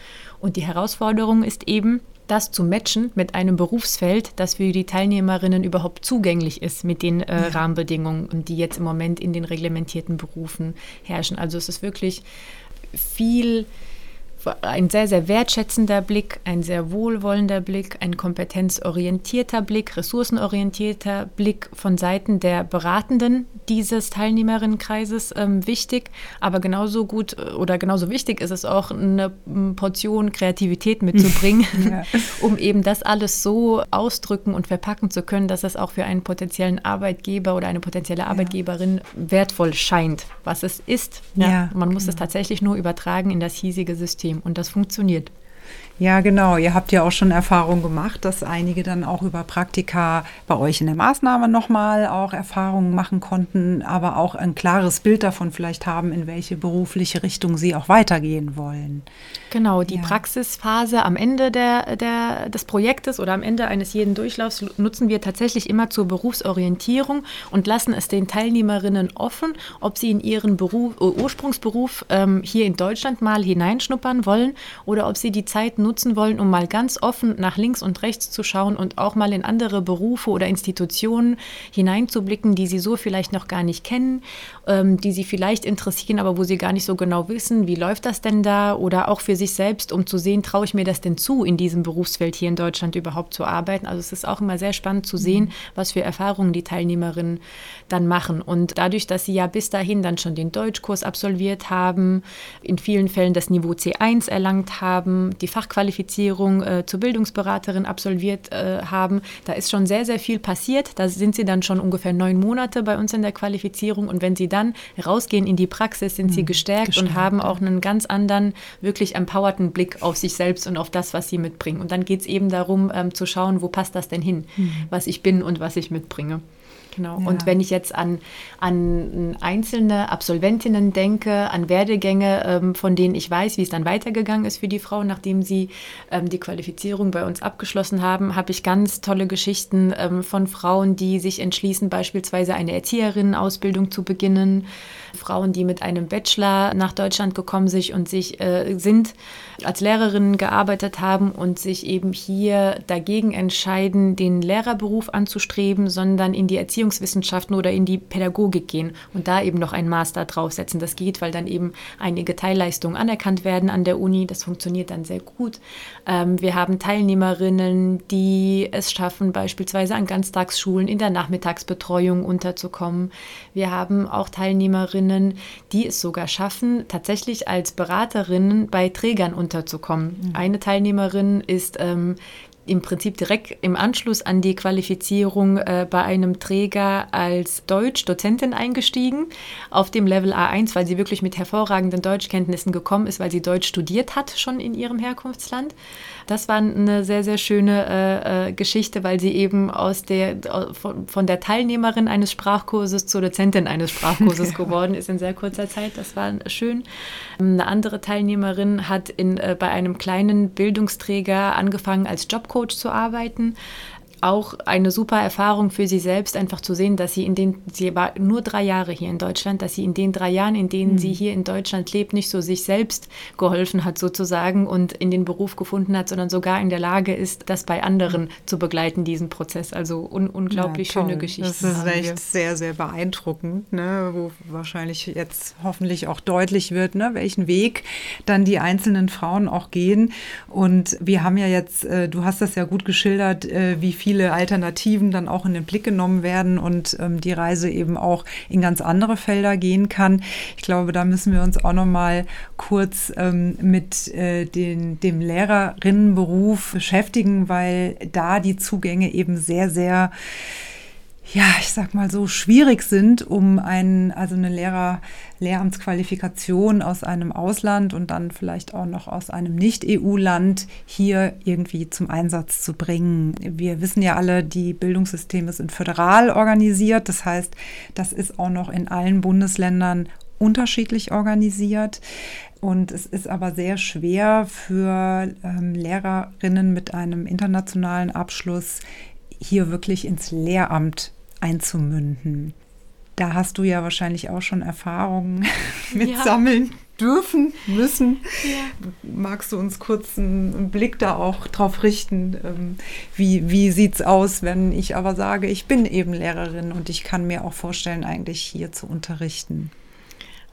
Und die Herausforderung ist eben, das zu matchen mit einem Berufsfeld, das für die Teilnehmerinnen überhaupt zugänglich ist mit den äh, ja. Rahmenbedingungen, die jetzt im Moment in den reglementierten Berufen herrschen. Also es ist wirklich viel ein sehr, sehr wertschätzender Blick, ein sehr wohlwollender Blick, ein kompetenzorientierter Blick, ressourcenorientierter Blick von Seiten der Beratenden dieses Teilnehmerinnenkreises ähm, wichtig. Aber genauso gut äh, oder genauso wichtig ist es auch, eine Portion Kreativität mitzubringen, ja. um eben das alles so ausdrücken und verpacken zu können, dass es auch für einen potenziellen Arbeitgeber oder eine potenzielle Arbeitgeberin ja. wertvoll scheint, was es ist. Ja, Man muss genau. es tatsächlich nur übertragen in das hiesige System. Und das funktioniert. Ja, genau. Ihr habt ja auch schon Erfahrung gemacht, dass einige dann auch über Praktika bei euch in der Maßnahme nochmal auch Erfahrungen machen konnten, aber auch ein klares Bild davon vielleicht haben, in welche berufliche Richtung sie auch weitergehen wollen. Genau, die ja. Praxisphase am Ende der, der, des Projektes oder am Ende eines jeden Durchlaufs nutzen wir tatsächlich immer zur Berufsorientierung und lassen es den Teilnehmerinnen offen, ob sie in ihren Beruf, Ursprungsberuf ähm, hier in Deutschland mal hineinschnuppern wollen oder ob sie die Zeit nutzen wollen, um mal ganz offen nach links und rechts zu schauen und auch mal in andere Berufe oder Institutionen hineinzublicken, die sie so vielleicht noch gar nicht kennen, ähm, die sie vielleicht interessieren, aber wo sie gar nicht so genau wissen, wie läuft das denn da oder auch für sich selbst, um zu sehen, traue ich mir das denn zu, in diesem Berufsfeld hier in Deutschland überhaupt zu arbeiten. Also es ist auch immer sehr spannend zu sehen, mhm. was für Erfahrungen die Teilnehmerinnen dann machen. Und dadurch, dass sie ja bis dahin dann schon den Deutschkurs absolviert haben, in vielen Fällen das Niveau C1 erlangt haben, die Fachqualifizierung äh, zur Bildungsberaterin absolviert äh, haben. Da ist schon sehr, sehr viel passiert. Da sind sie dann schon ungefähr neun Monate bei uns in der Qualifizierung. Und wenn sie dann rausgehen in die Praxis, sind sie gestärkt, gestärkt, und haben auch einen ganz anderen, wirklich empowerten Blick auf sich selbst und auf das, was sie mitbringen. Und dann geht es eben darum, ähm, zu schauen, wo passt das denn hin, mhm. was ich bin und was ich mitbringe. Genau. Ja. Und wenn ich jetzt an, an einzelne Absolventinnen denke, an Werdegänge, ähm, von denen ich weiß, wie es dann weitergegangen ist für die Frauen, nachdem sie ähm, die Qualifizierung bei uns abgeschlossen haben, habe ich ganz tolle Geschichten ähm, von Frauen, die sich entschließen, beispielsweise eine Erzieherinnenausbildung zu beginnen. Frauen, die mit einem Bachelor nach Deutschland gekommen sind und sich äh, sind, als Lehrerinnen gearbeitet haben und sich eben hier dagegen entscheiden, den Lehrerberuf anzustreben, sondern in die Erziehungswissenschaften oder in die Pädagogik gehen und da eben noch einen Master draufsetzen. Das geht, weil dann eben einige Teilleistungen anerkannt werden an der Uni. Das funktioniert dann sehr gut. Ähm, wir haben Teilnehmerinnen, die es schaffen, beispielsweise an Ganztagsschulen in der Nachmittagsbetreuung unterzukommen. Wir haben auch Teilnehmerinnen, die es sogar schaffen, tatsächlich als Beraterinnen bei Trägern unterzukommen. Mhm. Eine Teilnehmerin ist ähm, im Prinzip direkt im Anschluss an die Qualifizierung äh, bei einem Träger als Deutsch-Dozentin eingestiegen auf dem Level A1, weil sie wirklich mit hervorragenden Deutschkenntnissen gekommen ist, weil sie Deutsch studiert hat schon in ihrem Herkunftsland. Das war eine sehr, sehr schöne äh, äh, Geschichte, weil sie eben aus der, von, von, der Teilnehmerin eines Sprachkurses zur Dozentin eines Sprachkurses ja. geworden ist in sehr kurzer Zeit. Das war schön. Eine andere Teilnehmerin hat in, äh, bei einem kleinen Bildungsträger angefangen, als Jobcoach zu arbeiten auch eine super Erfahrung für sie selbst, einfach zu sehen, dass sie in den, sie war nur drei Jahre hier in Deutschland, dass sie in den drei Jahren, in denen mhm. sie hier in Deutschland lebt, nicht so sich selbst geholfen hat sozusagen und in den Beruf gefunden hat, sondern sogar in der Lage ist, das bei anderen mhm. zu begleiten, diesen Prozess. Also un unglaublich ja, schöne Geschichten. Das ist echt wir. sehr, sehr beeindruckend, ne? wo wahrscheinlich jetzt hoffentlich auch deutlich wird, ne? welchen Weg dann die einzelnen Frauen auch gehen. Und wir haben ja jetzt, äh, du hast das ja gut geschildert, äh, wie viel viele Alternativen dann auch in den Blick genommen werden und ähm, die Reise eben auch in ganz andere Felder gehen kann. Ich glaube, da müssen wir uns auch noch mal kurz ähm, mit äh, den, dem Lehrerinnenberuf beschäftigen, weil da die Zugänge eben sehr, sehr ja, ich sag mal so, schwierig sind, um einen, also eine Lehrer, Lehramtsqualifikation aus einem Ausland und dann vielleicht auch noch aus einem Nicht-EU-Land hier irgendwie zum Einsatz zu bringen. Wir wissen ja alle, die Bildungssysteme sind föderal organisiert. Das heißt, das ist auch noch in allen Bundesländern unterschiedlich organisiert. Und es ist aber sehr schwer für ähm, Lehrerinnen mit einem internationalen Abschluss hier wirklich ins Lehramt einzumünden. Da hast du ja wahrscheinlich auch schon Erfahrungen mit ja. sammeln dürfen, müssen. Ja. Magst du uns kurz einen Blick da auch drauf richten? Ähm, wie, wie sieht es aus, wenn ich aber sage, ich bin eben Lehrerin und ich kann mir auch vorstellen, eigentlich hier zu unterrichten?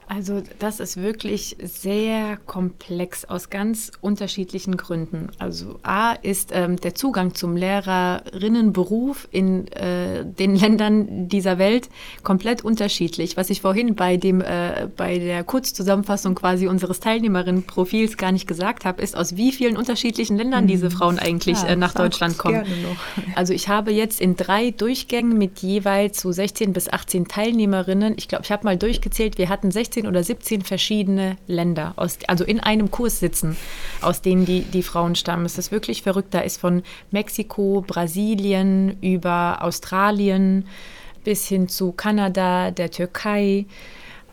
Also das ist wirklich sehr komplex aus ganz unterschiedlichen Gründen. Also A ist ähm, der Zugang zum Lehrerinnenberuf in äh, den Ländern dieser Welt komplett unterschiedlich. Was ich vorhin bei dem äh, bei der Kurzzusammenfassung quasi unseres Teilnehmerinnenprofils gar nicht gesagt habe, ist aus wie vielen unterschiedlichen Ländern mhm. diese Frauen eigentlich ja, äh, nach Deutschland kommen. Also ich habe jetzt in drei Durchgängen mit jeweils so 16 bis 18 Teilnehmerinnen. Ich glaube, ich habe mal durchgezählt. Wir hatten 16 16 oder 17 verschiedene Länder, aus, also in einem Kurs sitzen, aus denen die, die Frauen stammen. Es ist wirklich verrückt. Da ist von Mexiko, Brasilien über Australien bis hin zu Kanada, der Türkei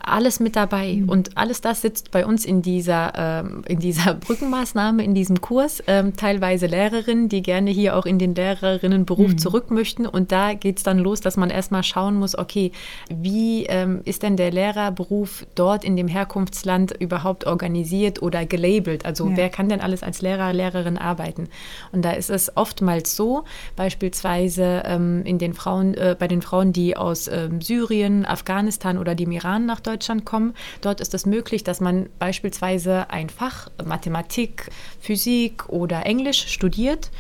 alles mit dabei. Mhm. Und alles das sitzt bei uns in dieser, ähm, in dieser Brückenmaßnahme, in diesem Kurs. Ähm, teilweise Lehrerinnen, die gerne hier auch in den Lehrerinnenberuf mhm. zurück möchten. Und da geht es dann los, dass man erstmal schauen muss, okay, wie ähm, ist denn der Lehrerberuf dort in dem Herkunftsland überhaupt organisiert oder gelabelt? Also ja. wer kann denn alles als Lehrer, Lehrerin arbeiten? Und da ist es oftmals so, beispielsweise ähm, in den Frauen, äh, bei den Frauen, die aus ähm, Syrien, Afghanistan oder dem Iran nach Deutschland Deutschland kommen. Dort ist es möglich, dass man beispielsweise ein Fach Mathematik, Physik oder Englisch studiert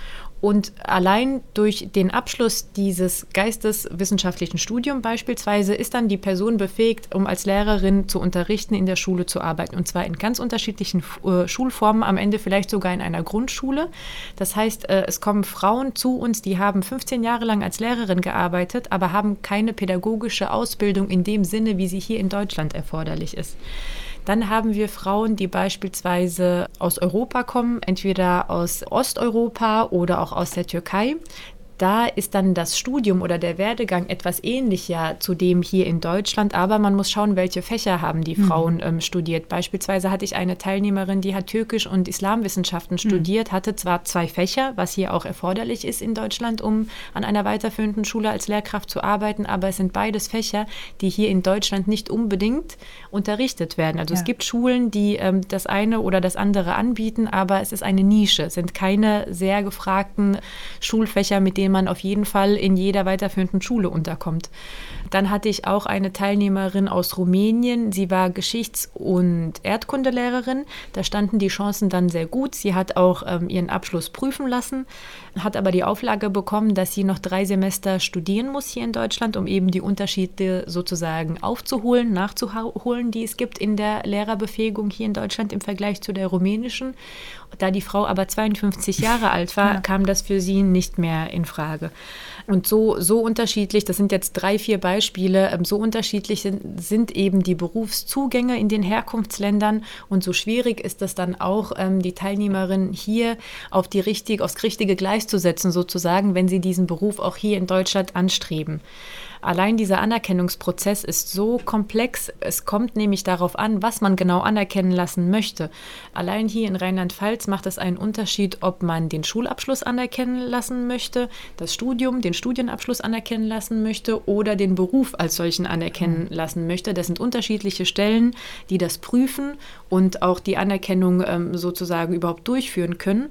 und allein durch den Abschluss dieses geisteswissenschaftlichen Studiums beispielsweise ist dann die Person befähigt, um als Lehrerin zu unterrichten, in der Schule zu arbeiten. Und zwar in ganz unterschiedlichen äh, Schulformen, am Ende vielleicht sogar in einer Grundschule. Das heißt, äh, es kommen Frauen zu uns, die haben 15 Jahre lang als Lehrerin gearbeitet, aber haben keine pädagogische Ausbildung in dem Sinne, wie sie hier in Deutschland erforderlich ist. Dann haben wir Frauen, die beispielsweise aus Europa kommen, entweder aus Osteuropa oder auch aus der Türkei Da ist dann das Studium oder der Werdegang etwas ähnlicher zu dem hier in Deutschland, aber man muss schauen, welche Fächer haben die Frauen mhm. ähm, studiert. Beispielsweise hatte ich eine Teilnehmerin, die hat Türkisch und Islamwissenschaften mhm. studiert, hatte zwar zwei Fächer, was hier auch erforderlich ist in Deutschland, um an einer weiterführenden Schule als Lehrkraft zu arbeiten, aber es sind beides Fächer, die hier in Deutschland nicht unbedingt unterrichtet werden. Also ja. es gibt Schulen, die ähm, das eine oder das andere anbieten, aber es ist eine Nische, es sind keine sehr gefragten Schulfächer, mit denen man auf jeden Fall in jeder weiterführenden Schule unterkommt. Dann hatte ich auch eine Teilnehmerin aus Rumänien. Sie war Geschichts- und Erdkundelehrerin. Da standen die Chancen dann sehr gut. Sie hat auch ähm, ihren Abschluss prüfen lassen, hat aber die Auflage bekommen, dass sie noch drei Semester studieren muss hier in Deutschland, um eben die Unterschiede sozusagen aufzuholen, nachzuholen, die es gibt in der Lehrerbefähigung hier in Deutschland im Vergleich zu der rumänischen. Da die Frau aber 52 Jahre alt war, ja. kam das für sie nicht mehr in Frage. Und so, so unterschiedlich, das sind jetzt drei, vier Beispiele, ähm, so unterschiedlich sind, sind eben die Berufszugänge in den Herkunftsländern und so schwierig ist es dann auch, ähm, die Teilnehmerin hier auf die richtig, aufs richtige Gleis zu setzen, sozusagen, wenn sie diesen Beruf auch hier in Deutschland anstreben. Allein dieser Anerkennungsprozess ist so komplex. Es kommt nämlich darauf an, was man genau anerkennen lassen möchte. Allein hier in Rheinland-Pfalz macht es einen Unterschied, ob man den Schulabschluss anerkennen lassen möchte, das Studium, den Studienabschluss anerkennen lassen möchte oder den Beruf als solchen anerkennen mhm. lassen möchte. Das sind unterschiedliche Stellen, die das prüfen und auch die Anerkennung ähm, sozusagen überhaupt durchführen können.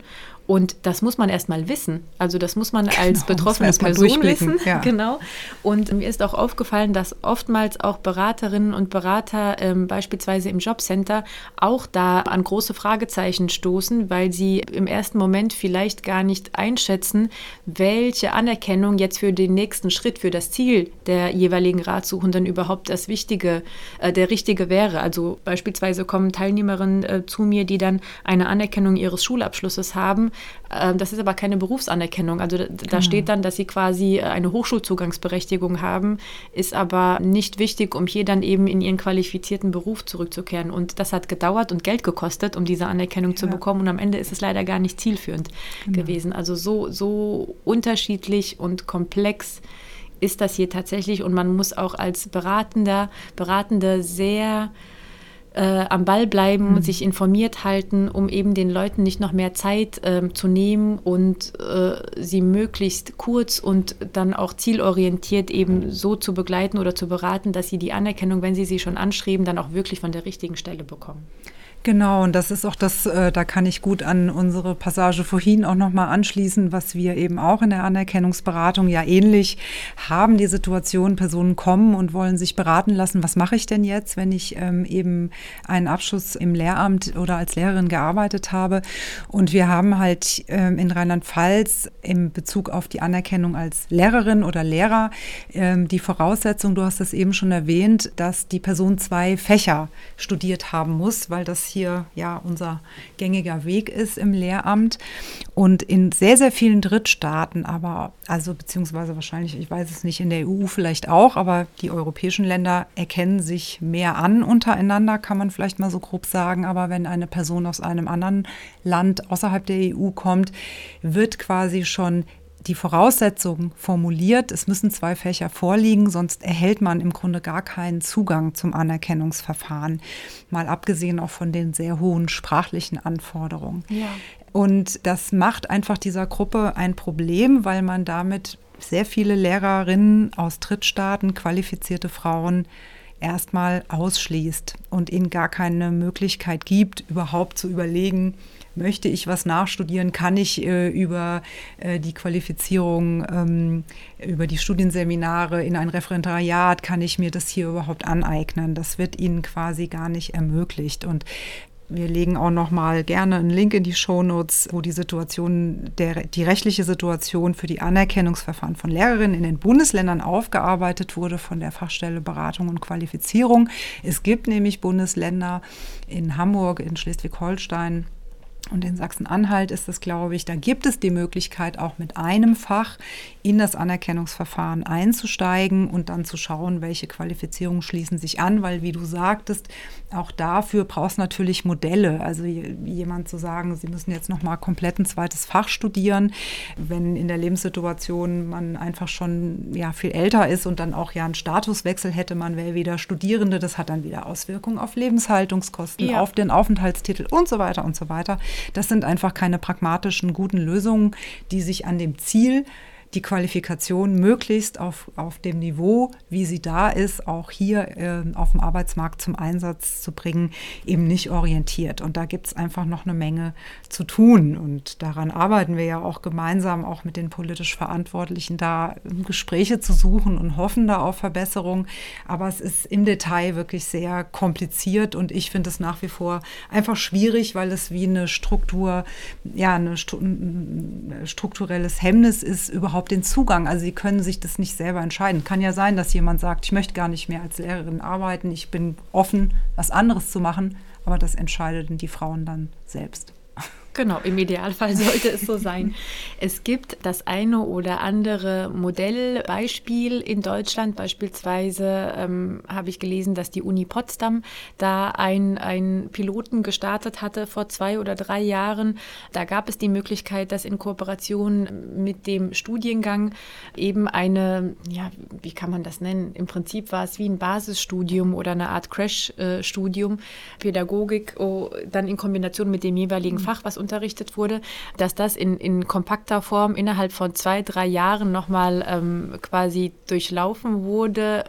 Und das muss man erstmal wissen. Also das muss man genau, als betroffene Person wissen. Ja. Genau. Und mir ist auch aufgefallen, dass oftmals auch Beraterinnen und Berater ähm, beispielsweise im Jobcenter auch da an große Fragezeichen stoßen, weil sie im ersten Moment vielleicht gar nicht einschätzen, welche Anerkennung jetzt für den nächsten Schritt, für das Ziel der jeweiligen Ratsuchenden überhaupt das Wichtige, äh, der richtige wäre. Also beispielsweise kommen Teilnehmerinnen äh, zu mir, die dann eine Anerkennung ihres Schulabschlusses haben, das ist aber keine Berufsanerkennung. Also da, genau. steht dann, dass sie quasi äh, eine Hochschulzugangsberechtigung haben, ist aber nicht wichtig, um hier dann eben in ihren qualifizierten Beruf zurückzukehren. Und das hat gedauert und Geld gekostet, um diese Anerkennung ja. zu bekommen. Und am Ende ist es leider gar nicht zielführend genau. gewesen. Also so, so unterschiedlich und komplex ist das hier tatsächlich. Und man muss auch als Beratender, Beratende sehr äh, am Ball bleiben, mhm. sich informiert halten, um eben den Leuten nicht noch mehr Zeit äh, zu nehmen und äh, sie möglichst kurz und dann auch zielorientiert eben so zu begleiten oder zu beraten, dass sie die Anerkennung, wenn sie sie schon anschreiben, dann auch wirklich von der richtigen Stelle bekommen. Genau, und das ist auch das, äh, da kann ich gut an unsere Passage vorhin auch nochmal anschließen, was wir eben auch in der Anerkennungsberatung ja ähnlich haben, die Situation, Personen kommen und wollen sich beraten lassen, was mache ich denn jetzt, wenn ich ähm, eben einen Abschluss im Lehramt oder als Lehrerin gearbeitet habe. Und wir haben halt ähm, in Rheinland-Pfalz im Bezug auf die Anerkennung als Lehrerin oder Lehrer ähm, die Voraussetzung, du hast es eben schon erwähnt, dass die Person zwei Fächer studiert haben muss, weil das hier ja unser gängiger Weg ist im Lehramt. Und in sehr, sehr vielen Drittstaaten, aber also beziehungsweise wahrscheinlich, ich weiß es nicht, in der EU vielleicht auch, aber die europäischen Länder erkennen sich mehr an untereinander, kann man vielleicht mal so grob sagen. Aber wenn eine Person aus einem anderen Land außerhalb der EU kommt, wird quasi schon die Voraussetzungen formuliert. Es müssen zwei Fächer vorliegen, sonst erhält man im Grunde gar keinen Zugang zum Anerkennungsverfahren. Mal abgesehen auch von den sehr hohen sprachlichen Anforderungen. Ja. Und das macht einfach dieser Gruppe ein Problem, weil man damit sehr viele Lehrerinnen aus Drittstaaten, qualifizierte Frauen, erstmal ausschließt und ihnen gar keine Möglichkeit gibt, überhaupt zu überlegen, möchte ich was nachstudieren, kann ich äh, über äh, die Qualifizierung, ähm, über die Studienseminare in ein Referendariat, kann ich mir das hier überhaupt aneignen. Das wird ihnen quasi gar nicht ermöglicht. Und wir legen auch noch mal gerne einen Link in die Shownotes, wo die Situation, der, die rechtliche Situation für die Anerkennungsverfahren von Lehrerinnen in den Bundesländern aufgearbeitet wurde von der Fachstelle Beratung und Qualifizierung. Es gibt nämlich Bundesländer in Hamburg, in Schleswig-Holstein, Und in Sachsen-Anhalt ist es, glaube ich, da gibt es die Möglichkeit, auch mit einem Fach in das Anerkennungsverfahren einzusteigen und dann zu schauen, welche Qualifizierungen schließen sich an, weil, wie du sagtest, auch dafür brauchst du natürlich Modelle. Also jemand zu sagen, sie müssen jetzt noch mal komplett ein zweites Fach studieren, wenn in der Lebenssituation man einfach schon ja, viel älter ist und dann auch ja einen Statuswechsel hätte, man wäre wieder Studierende, das hat dann wieder Auswirkungen auf Lebenshaltungskosten, ja. auf den Aufenthaltstitel und so weiter und so weiter. Das sind einfach keine pragmatischen, guten Lösungen, die sich an dem Ziel die Qualifikation möglichst auf, auf dem Niveau, wie sie da ist, auch hier äh, auf dem Arbeitsmarkt zum Einsatz zu bringen, eben nicht orientiert. Und da gibt es einfach noch eine Menge zu tun. Und daran arbeiten wir ja auch gemeinsam, auch mit den politisch Verantwortlichen, da Gespräche zu suchen und hoffen da auf Verbesserung. Aber es ist im Detail wirklich sehr kompliziert und ich finde es nach wie vor einfach schwierig, weil es wie eine Struktur, ja, ein strukturelles Hemmnis ist, überhaupt überhaupt den Zugang. Also sie können sich das nicht selber entscheiden. Kann ja sein, dass jemand sagt, ich möchte gar nicht mehr als Lehrerin arbeiten, ich bin offen, was anderes zu machen, aber das entscheiden die Frauen dann selbst. Genau, im Idealfall sollte es so sein. Es gibt das eine oder andere Modellbeispiel in Deutschland. Beispielsweise ähm, habe ich gelesen, dass die Uni Potsdam da einen Piloten gestartet hatte vor zwei oder drei Jahren. Da gab es die Möglichkeit, dass in Kooperation mit dem Studiengang eben eine, ja, wie kann man das nennen? Im Prinzip war es wie ein Basisstudium oder eine Art Crash-Studium, Pädagogik, oh, dann in Kombination mit dem jeweiligen mhm. Fach, was unterrichtet wurde, dass das in, in kompakter Form innerhalb von zwei, drei Jahren nochmal ähm, quasi durchlaufen wurde,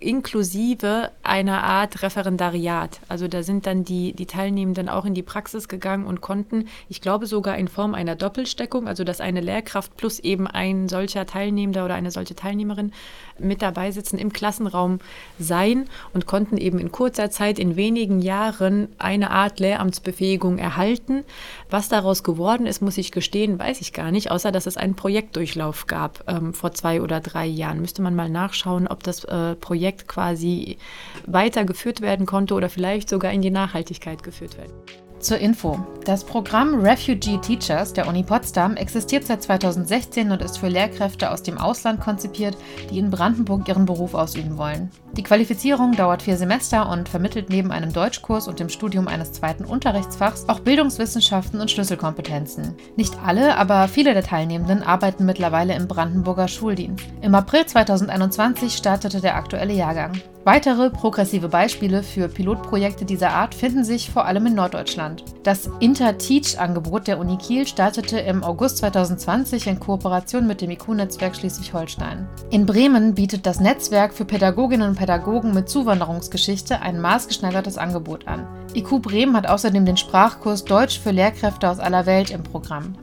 inklusive einer Art Referendariat. Also da sind dann die, die Teilnehmenden auch in die Praxis gegangen und konnten, ich glaube sogar in Form einer Doppelsteckung, also dass eine Lehrkraft plus eben ein solcher Teilnehmender oder eine solche Teilnehmerin mit dabei sitzen, im Klassenraum sein und konnten eben in kurzer Zeit, in wenigen Jahren eine Art Lehramtsbefähigung erhalten. Was daraus geworden ist, muss ich gestehen, weiß ich gar nicht, außer dass es einen Projektdurchlauf gab ähm, vor zwei oder drei Jahren. Müsste man mal nachschauen, ob das äh, Projekt quasi weitergeführt werden konnte oder vielleicht sogar in die Nachhaltigkeit geführt werden. Zur Info. Das Programm Refugee Teachers der Uni Potsdam existiert seit 2016 und ist für Lehrkräfte aus dem Ausland konzipiert, die in Brandenburg ihren Beruf ausüben wollen. Die Qualifizierung dauert vier Semester und vermittelt neben einem Deutschkurs und dem Studium eines zweiten Unterrichtsfachs auch Bildungswissenschaften und Schlüsselkompetenzen. Nicht alle, aber viele der Teilnehmenden arbeiten mittlerweile im Brandenburger Schuldienst. Im April 2021 startete der aktuelle Jahrgang. Weitere progressive Beispiele für Pilotprojekte dieser Art finden sich vor allem in Norddeutschland. Das Inter-Teach-Angebot der Uni Kiel startete im August 2020 in Kooperation mit dem IQ-Netzwerk Schleswig-Holstein. In Bremen bietet das Netzwerk für Pädagoginnen und Pädagogen mit Zuwanderungsgeschichte ein maßgeschneidertes Angebot an. IQ Bremen hat außerdem den Sprachkurs Deutsch für Lehrkräfte aus aller Welt im Programm.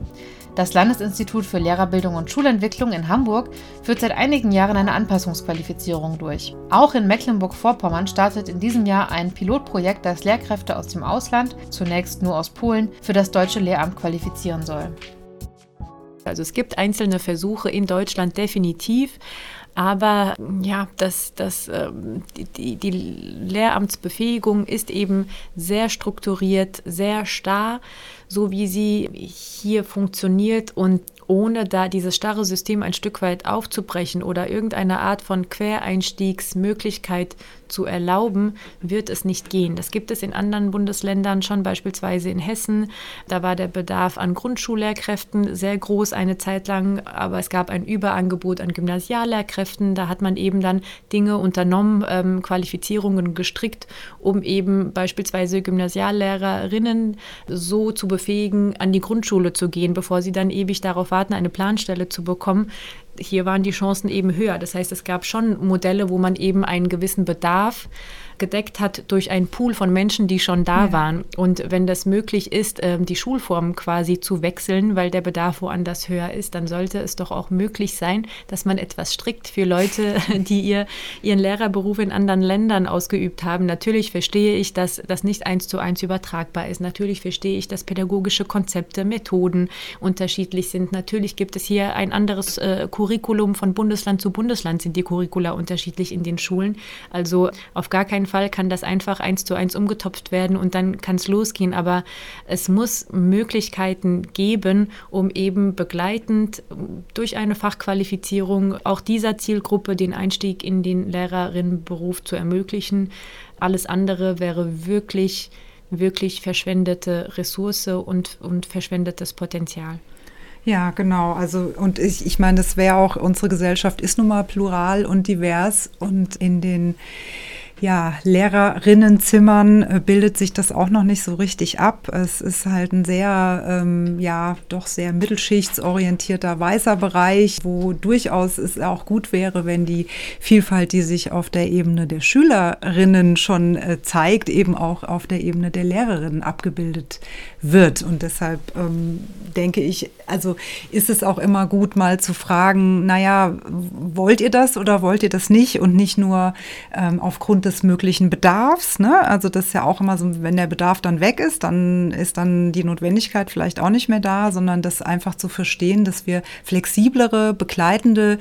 Das Landesinstitut für Lehrerbildung und Schulentwicklung in Hamburg führt seit einigen Jahren eine Anpassungsqualifizierung durch. Auch in Mecklenburg-Vorpommern startet in diesem Jahr ein Pilotprojekt, das Lehrkräfte aus dem Ausland, zunächst nur aus Polen, für das deutsche Lehramt qualifizieren soll. Also es gibt einzelne Versuche in Deutschland definitiv, aber ja, das, das, ähm, die, die Lehramtsbefähigung ist eben sehr strukturiert, sehr starr, so wie sie hier funktioniert. Und ohne da dieses starre System ein Stück weit aufzubrechen oder irgendeine Art von Quereinstiegsmöglichkeit zu erlauben, wird es nicht gehen. Das gibt es in anderen Bundesländern schon, beispielsweise in Hessen. Da war der Bedarf an Grundschullehrkräften sehr groß eine Zeit lang, aber es gab ein Überangebot an Gymnasiallehrkräften. Da hat man eben dann Dinge unternommen, ähm, Qualifizierungen gestrickt, um eben beispielsweise Gymnasiallehrerinnen so zu befähigen, an die Grundschule zu gehen, bevor sie dann ewig darauf warten, eine Planstelle zu bekommen hier waren die Chancen eben höher. Das heißt, es gab schon Modelle, wo man eben einen gewissen Bedarf gedeckt hat durch einen Pool von Menschen, die schon da ja. waren. Und wenn das möglich ist, ähm, die Schulform quasi zu wechseln, weil der Bedarf woanders höher ist, dann sollte es doch auch möglich sein, dass man etwas strickt für Leute, die ihr, ihren Lehrerberuf in anderen Ländern ausgeübt haben. Natürlich verstehe ich, dass das nicht eins zu eins übertragbar ist. Natürlich verstehe ich, dass pädagogische Konzepte, Methoden unterschiedlich sind. Natürlich gibt es hier ein anderes äh, Curriculum von Bundesland zu Bundesland sind die Curricula unterschiedlich in den Schulen. Also auf gar keinen Fall kann das einfach eins zu eins umgetopft werden und dann kann es losgehen. Aber es muss Möglichkeiten geben, um eben begleitend durch eine Fachqualifizierung auch dieser Zielgruppe den Einstieg in den Lehrerinnenberuf zu ermöglichen. Alles andere wäre wirklich, wirklich verschwendete Ressource und, und verschwendetes Potenzial. Ja, genau. Also, und ich, ich meine, das wäre auch, unsere Gesellschaft ist nun mal plural und divers und in den ja, Lehrerinnenzimmern äh, bildet sich das auch noch nicht so richtig ab. Es ist halt ein sehr, ähm, ja, doch sehr mittelschichtsorientierter weißer Bereich, wo durchaus es auch gut wäre, wenn die Vielfalt, die sich auf der Ebene der Schülerinnen schon äh, zeigt, eben auch auf der Ebene der Lehrerinnen abgebildet wird. Und deshalb ähm, denke ich, also ist es auch immer gut, mal zu fragen, naja, wollt ihr das oder wollt ihr das nicht? Und nicht nur ähm, aufgrund des des möglichen Bedarfs. Ne? Also das ist ja auch immer so, wenn der Bedarf dann weg ist, dann ist dann die Notwendigkeit vielleicht auch nicht mehr da, sondern das einfach zu verstehen, dass wir flexiblere, begleitende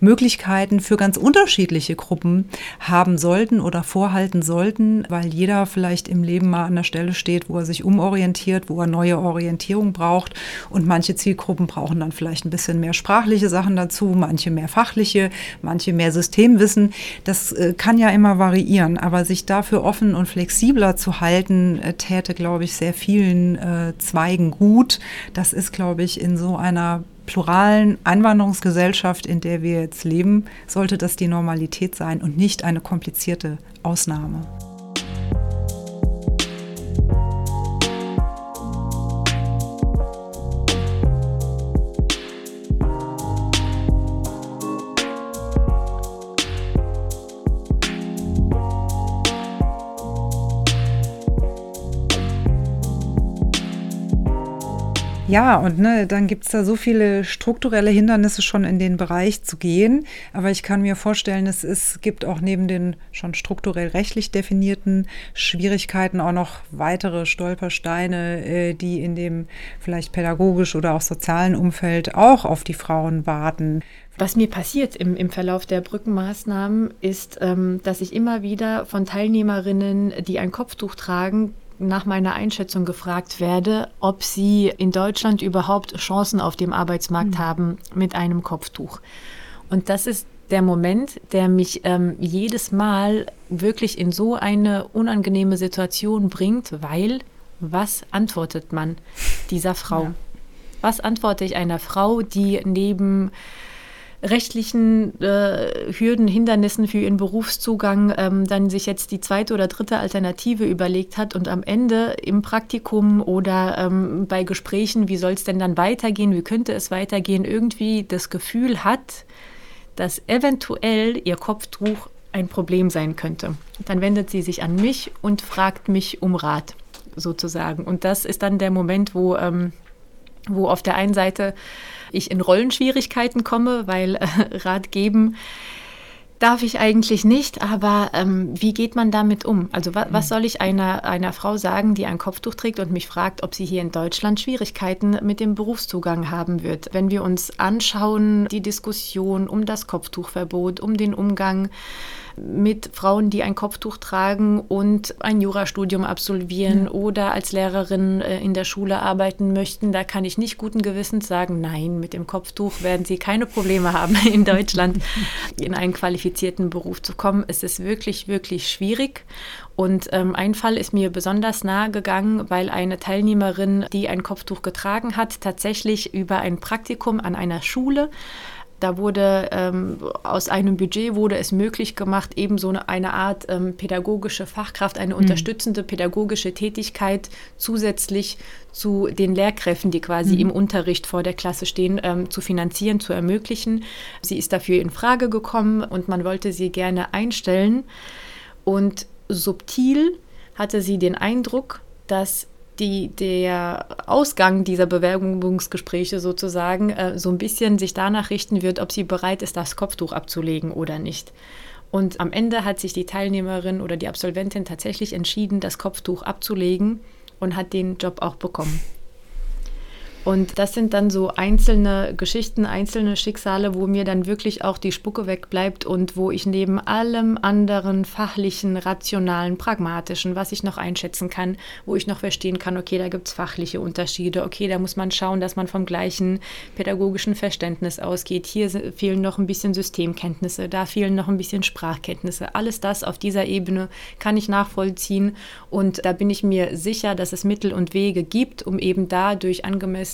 Möglichkeiten für ganz unterschiedliche Gruppen haben sollten oder vorhalten sollten, weil jeder vielleicht im Leben mal an der Stelle steht, wo er sich umorientiert, wo er neue Orientierung braucht. Und manche Zielgruppen brauchen dann vielleicht ein bisschen mehr sprachliche Sachen dazu, manche mehr fachliche, manche mehr Systemwissen. Das äh, kann ja immer variieren, aber sich dafür offen und flexibler zu halten, äh, täte, glaube ich, sehr vielen äh, Zweigen gut. Das ist, glaube ich, in so einer pluralen Einwanderungsgesellschaft, in der wir jetzt leben, sollte das die Normalität sein und nicht eine komplizierte Ausnahme. Ja, und ne, dann gibt es da so viele strukturelle Hindernisse schon in den Bereich zu gehen. Aber ich kann mir vorstellen, es ist, gibt auch neben den schon strukturell rechtlich definierten Schwierigkeiten auch noch weitere Stolpersteine, äh, die in dem vielleicht pädagogisch oder auch sozialen Umfeld auch auf die Frauen warten. Was mir passiert im, im Verlauf der Brückenmaßnahmen ist, ähm, dass ich immer wieder von Teilnehmerinnen, die ein Kopftuch tragen, nach meiner Einschätzung gefragt werde, ob sie in Deutschland überhaupt Chancen auf dem Arbeitsmarkt mhm. haben mit einem Kopftuch. Und das ist der Moment, der mich ähm, jedes Mal wirklich in so eine unangenehme Situation bringt, weil was antwortet man dieser Frau? Ja. Was antworte ich einer Frau, die neben rechtlichen äh, Hürden, Hindernissen für ihren Berufszugang ähm, dann sich jetzt die zweite oder dritte Alternative überlegt hat und am Ende im Praktikum oder ähm, bei Gesprächen, wie soll es denn dann weitergehen, wie könnte es weitergehen, irgendwie das Gefühl hat, dass eventuell ihr Kopftuch ein Problem sein könnte. Dann wendet sie sich an mich und fragt mich um Rat sozusagen. Und das ist dann der Moment, wo, ähm, wo auf der einen Seite ich in Rollenschwierigkeiten komme, weil äh, Rat geben darf ich eigentlich nicht, aber ähm, wie geht man damit um? Also wa was soll ich einer, einer Frau sagen, die ein Kopftuch trägt und mich fragt, ob sie hier in Deutschland Schwierigkeiten mit dem Berufszugang haben wird? Wenn wir uns anschauen, die Diskussion um das Kopftuchverbot, um den Umgang mit Frauen, die ein Kopftuch tragen und ein Jurastudium absolvieren ja. oder als Lehrerin äh, in der Schule arbeiten möchten. Da kann ich nicht guten Gewissens sagen, nein, mit dem Kopftuch werden Sie keine Probleme haben, in Deutschland in einen qualifizierten Beruf zu kommen. Es ist wirklich, wirklich schwierig. Und ähm, ein Fall ist mir besonders nahe gegangen, weil eine Teilnehmerin, die ein Kopftuch getragen hat, tatsächlich über ein Praktikum an einer Schule da wurde ähm, aus einem Budget wurde es möglich gemacht, eben so eine, eine Art ähm, pädagogische Fachkraft, eine mhm. unterstützende pädagogische Tätigkeit zusätzlich zu den Lehrkräften, die quasi mhm. im Unterricht vor der Klasse stehen, ähm, zu finanzieren, zu ermöglichen. Sie ist dafür in Frage gekommen und man wollte sie gerne einstellen. Und subtil hatte sie den Eindruck, dass die, der Ausgang dieser Bewerbungsgespräche sozusagen äh, so ein bisschen sich danach richten wird, ob sie bereit ist, das Kopftuch abzulegen oder nicht. Und am Ende hat sich die Teilnehmerin oder die Absolventin tatsächlich entschieden, das Kopftuch abzulegen und hat den Job auch bekommen. Und das sind dann so einzelne Geschichten, einzelne Schicksale, wo mir dann wirklich auch die Spucke wegbleibt und wo ich neben allem anderen fachlichen, rationalen, pragmatischen, was ich noch einschätzen kann, wo ich noch verstehen kann, okay, da gibt es fachliche Unterschiede, okay, da muss man schauen, dass man vom gleichen pädagogischen Verständnis ausgeht. Hier fehlen noch ein bisschen Systemkenntnisse, da fehlen noch ein bisschen Sprachkenntnisse. Alles das auf dieser Ebene kann ich nachvollziehen und da bin ich mir sicher, dass es Mittel und Wege gibt, um eben da durch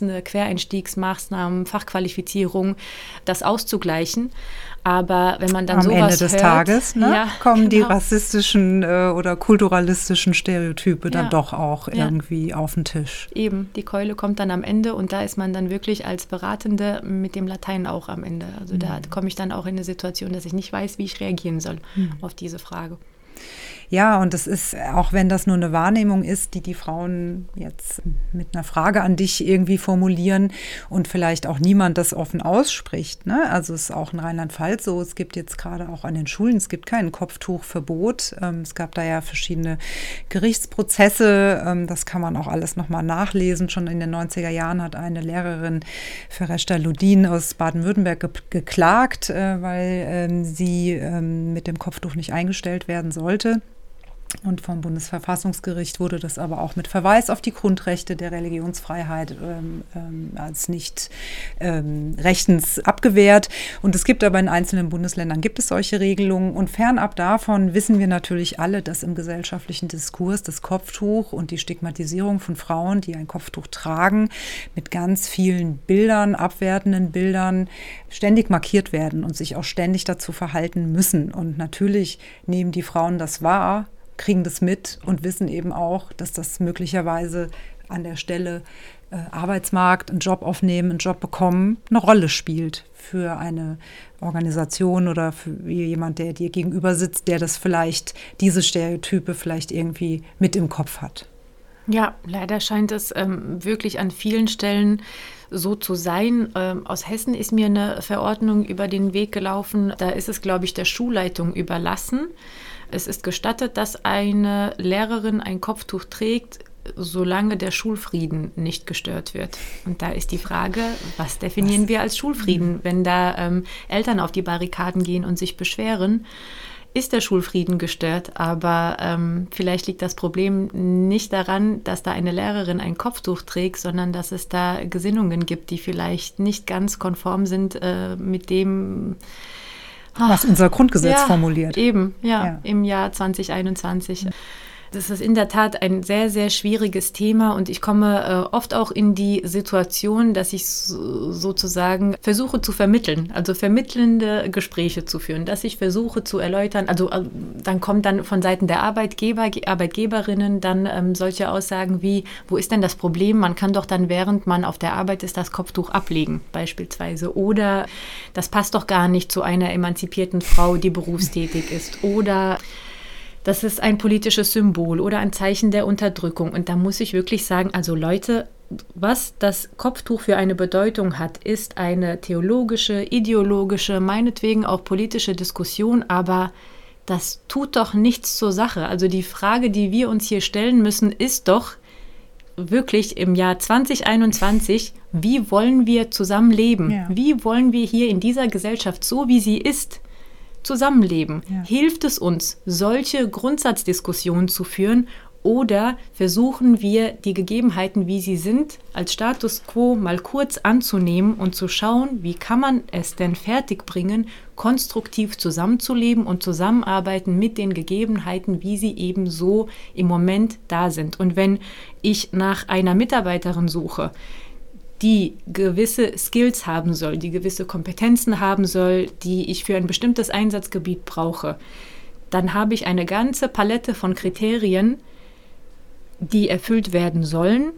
angemessene Quereinstiegsmaßnahmen, Fachqualifizierung das auszugleichen. Aber wenn man dann Am sowas Ende des hört, Tages ne, ja, kommen die genau. rassistischen äh, oder kulturalistischen Stereotype dann Ja. doch auch Ja. irgendwie auf den Tisch. Eben, die Keule kommt dann am Ende und da ist man dann wirklich als Beratende mit dem Latein auch am Ende. Also da komme ich dann auch in eine Situation, dass ich nicht weiß, wie ich reagieren soll auf diese Frage. Ja, und das ist, auch wenn das nur eine Wahrnehmung ist, die die Frauen jetzt mit einer Frage an dich irgendwie formulieren und vielleicht auch niemand das offen ausspricht. Ne? Also es ist auch in Rheinland-Pfalz so, es gibt jetzt gerade auch an den Schulen, es gibt kein Kopftuchverbot. Ähm, es gab da ja verschiedene Gerichtsprozesse, ähm, das kann man auch alles nochmal nachlesen. Schon in den 90er Jahren hat eine Lehrerin Feresta Ludin aus Baden-Württemberg ge geklagt, äh, weil ähm, sie mit dem Kopftuch nicht eingestellt werden sollte. Und vom Bundesverfassungsgericht wurde das aber auch mit Verweis auf die Grundrechte der Religionsfreiheit ähm, ähm, als nicht ähm, rechtens abgewehrt. Und es gibt aber in einzelnen Bundesländern gibt es solche Regelungen. Und fernab davon wissen wir natürlich alle, dass im gesellschaftlichen Diskurs das Kopftuch und die Stigmatisierung von Frauen, die ein Kopftuch tragen, mit ganz vielen Bildern, abwertenden Bildern, ständig markiert werden und sich auch ständig dazu verhalten müssen. Und natürlich nehmen die Frauen das wahr kriegen das mit und wissen eben auch, dass das möglicherweise an der Stelle äh, Arbeitsmarkt, einen Job aufnehmen, einen Job bekommen, eine Rolle spielt für eine Organisation oder für jemand, der dir gegenüber sitzt, der das vielleicht, diese Stereotype vielleicht irgendwie mit im Kopf hat. Ja, leider scheint es ähm, wirklich an vielen Stellen so zu sein. Ähm, aus Hessen ist mir eine Verordnung über den Weg gelaufen. Da ist es, glaube ich, der Schulleitung überlassen. Es ist gestattet, dass eine Lehrerin ein Kopftuch trägt, solange der Schulfrieden nicht gestört wird. Und da ist die Frage, was definieren was? wir als Schulfrieden, wenn da ähm, Eltern auf die Barrikaden gehen und sich beschweren? Ist der Schulfrieden gestört, aber ähm, vielleicht liegt das Problem nicht daran, dass da eine Lehrerin ein Kopftuch trägt, sondern dass es da Gesinnungen gibt, die vielleicht nicht ganz konform sind äh, mit dem, was unser Grundgesetz ja, formuliert. Eben, ja, ja, im Jahr 2021. Das ist in der Tat ein sehr, sehr schwieriges Thema und ich komme äh, oft auch in die Situation, dass ich so, sozusagen versuche zu vermitteln, also vermittelnde Gespräche zu führen, dass ich versuche zu erläutern, also äh, dann kommt dann von Seiten der Arbeitgeber, Arbeitgeberinnen dann ähm, solche Aussagen wie, wo ist denn das Problem? Man kann doch dann, während man auf der Arbeit ist, das Kopftuch ablegen beispielsweise. Oder das passt doch gar nicht zu einer emanzipierten Frau, die berufstätig ist. Oder das ist ein politisches Symbol oder ein Zeichen der Unterdrückung. Und da muss ich wirklich sagen, also Leute, was das Kopftuch für eine Bedeutung hat, ist eine theologische, ideologische, meinetwegen auch politische Diskussion, aber das tut doch nichts zur Sache. Also die Frage, die wir uns hier stellen müssen, ist doch wirklich im Jahr 2021, wie wollen wir zusammenleben? Ja. Wie wollen wir hier in dieser Gesellschaft, so wie sie ist, zusammenleben? Ja. Hilft es uns, solche Grundsatzdiskussionen zu führen oder versuchen wir, die Gegebenheiten, wie sie sind, als Status quo mal kurz anzunehmen und zu schauen, wie kann man es denn fertigbringen, konstruktiv zusammenzuleben und zusammenarbeiten mit den Gegebenheiten, wie sie eben so im Moment da sind. Und wenn ich nach einer Mitarbeiterin suche, die gewisse Skills haben soll, die gewisse Kompetenzen haben soll, die ich für ein bestimmtes Einsatzgebiet brauche, dann habe ich eine ganze Palette von Kriterien, die erfüllt werden sollen.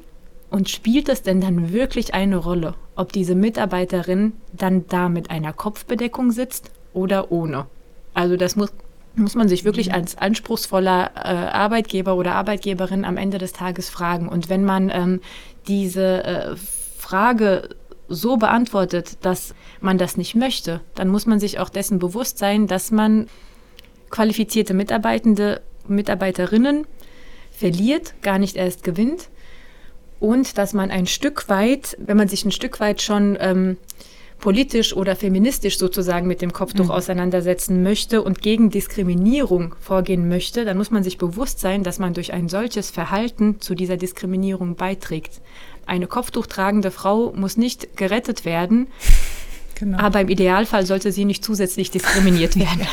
Und spielt es denn dann wirklich eine Rolle, ob diese Mitarbeiterin dann da mit einer Kopfbedeckung sitzt oder ohne? Also das muss, muss man sich wirklich als anspruchsvoller äh, Arbeitgeber oder Arbeitgeberin am Ende des Tages fragen. Und wenn man ähm, diese äh, Frage so beantwortet, dass man das nicht möchte, dann muss man sich auch dessen bewusst sein, dass man qualifizierte Mitarbeitende, Mitarbeiterinnen verliert, gar nicht erst gewinnt. und dass man ein Stück weit, wenn man sich ein Stück weit schon ähm, politisch oder feministisch sozusagen mit dem Kopftuch mhm. auseinandersetzen möchte und gegen Diskriminierung vorgehen möchte, dann muss man sich bewusst sein, dass man durch ein solches Verhalten zu dieser Diskriminierung beiträgt. Eine Kopftuch tragende Frau muss nicht gerettet werden, Genau. Aber im Idealfall sollte sie nicht zusätzlich diskriminiert werden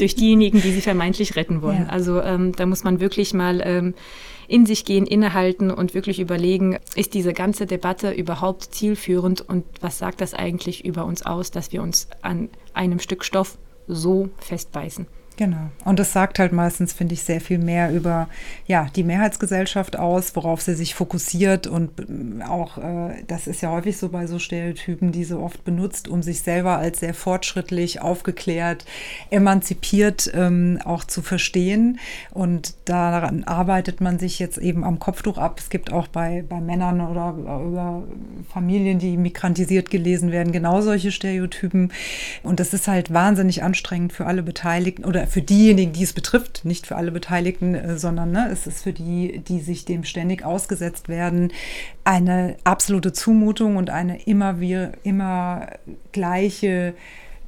durch diejenigen, die sie vermeintlich retten wollen. Ja. Also ähm, da muss man wirklich mal ähm, in sich gehen, innehalten und wirklich überlegen, ist diese ganze Debatte überhaupt zielführend und was sagt das eigentlich über uns aus, dass wir uns an einem Stück Stoff so festbeißen. Genau. Und das sagt halt meistens, finde ich, sehr viel mehr über ja, die Mehrheitsgesellschaft aus, worauf sie sich fokussiert. Und ähm, auch, äh, das ist ja häufig so bei so Stereotypen, die so oft benutzt, um sich selber als sehr fortschrittlich, aufgeklärt, emanzipiert ähm, auch zu verstehen. Und daran arbeitet man sich jetzt eben am Kopftuch ab. Es gibt auch bei, bei Männern oder über Familien, die migrantisiert gelesen werden, genau solche Stereotypen. Und das ist halt wahnsinnig anstrengend für alle Beteiligten oder für diejenigen, die es betrifft, nicht für alle Beteiligten, äh, sondern ne, es ist für die, die sich dem ständig ausgesetzt werden, eine absolute Zumutung und eine immer, wie, immer gleiche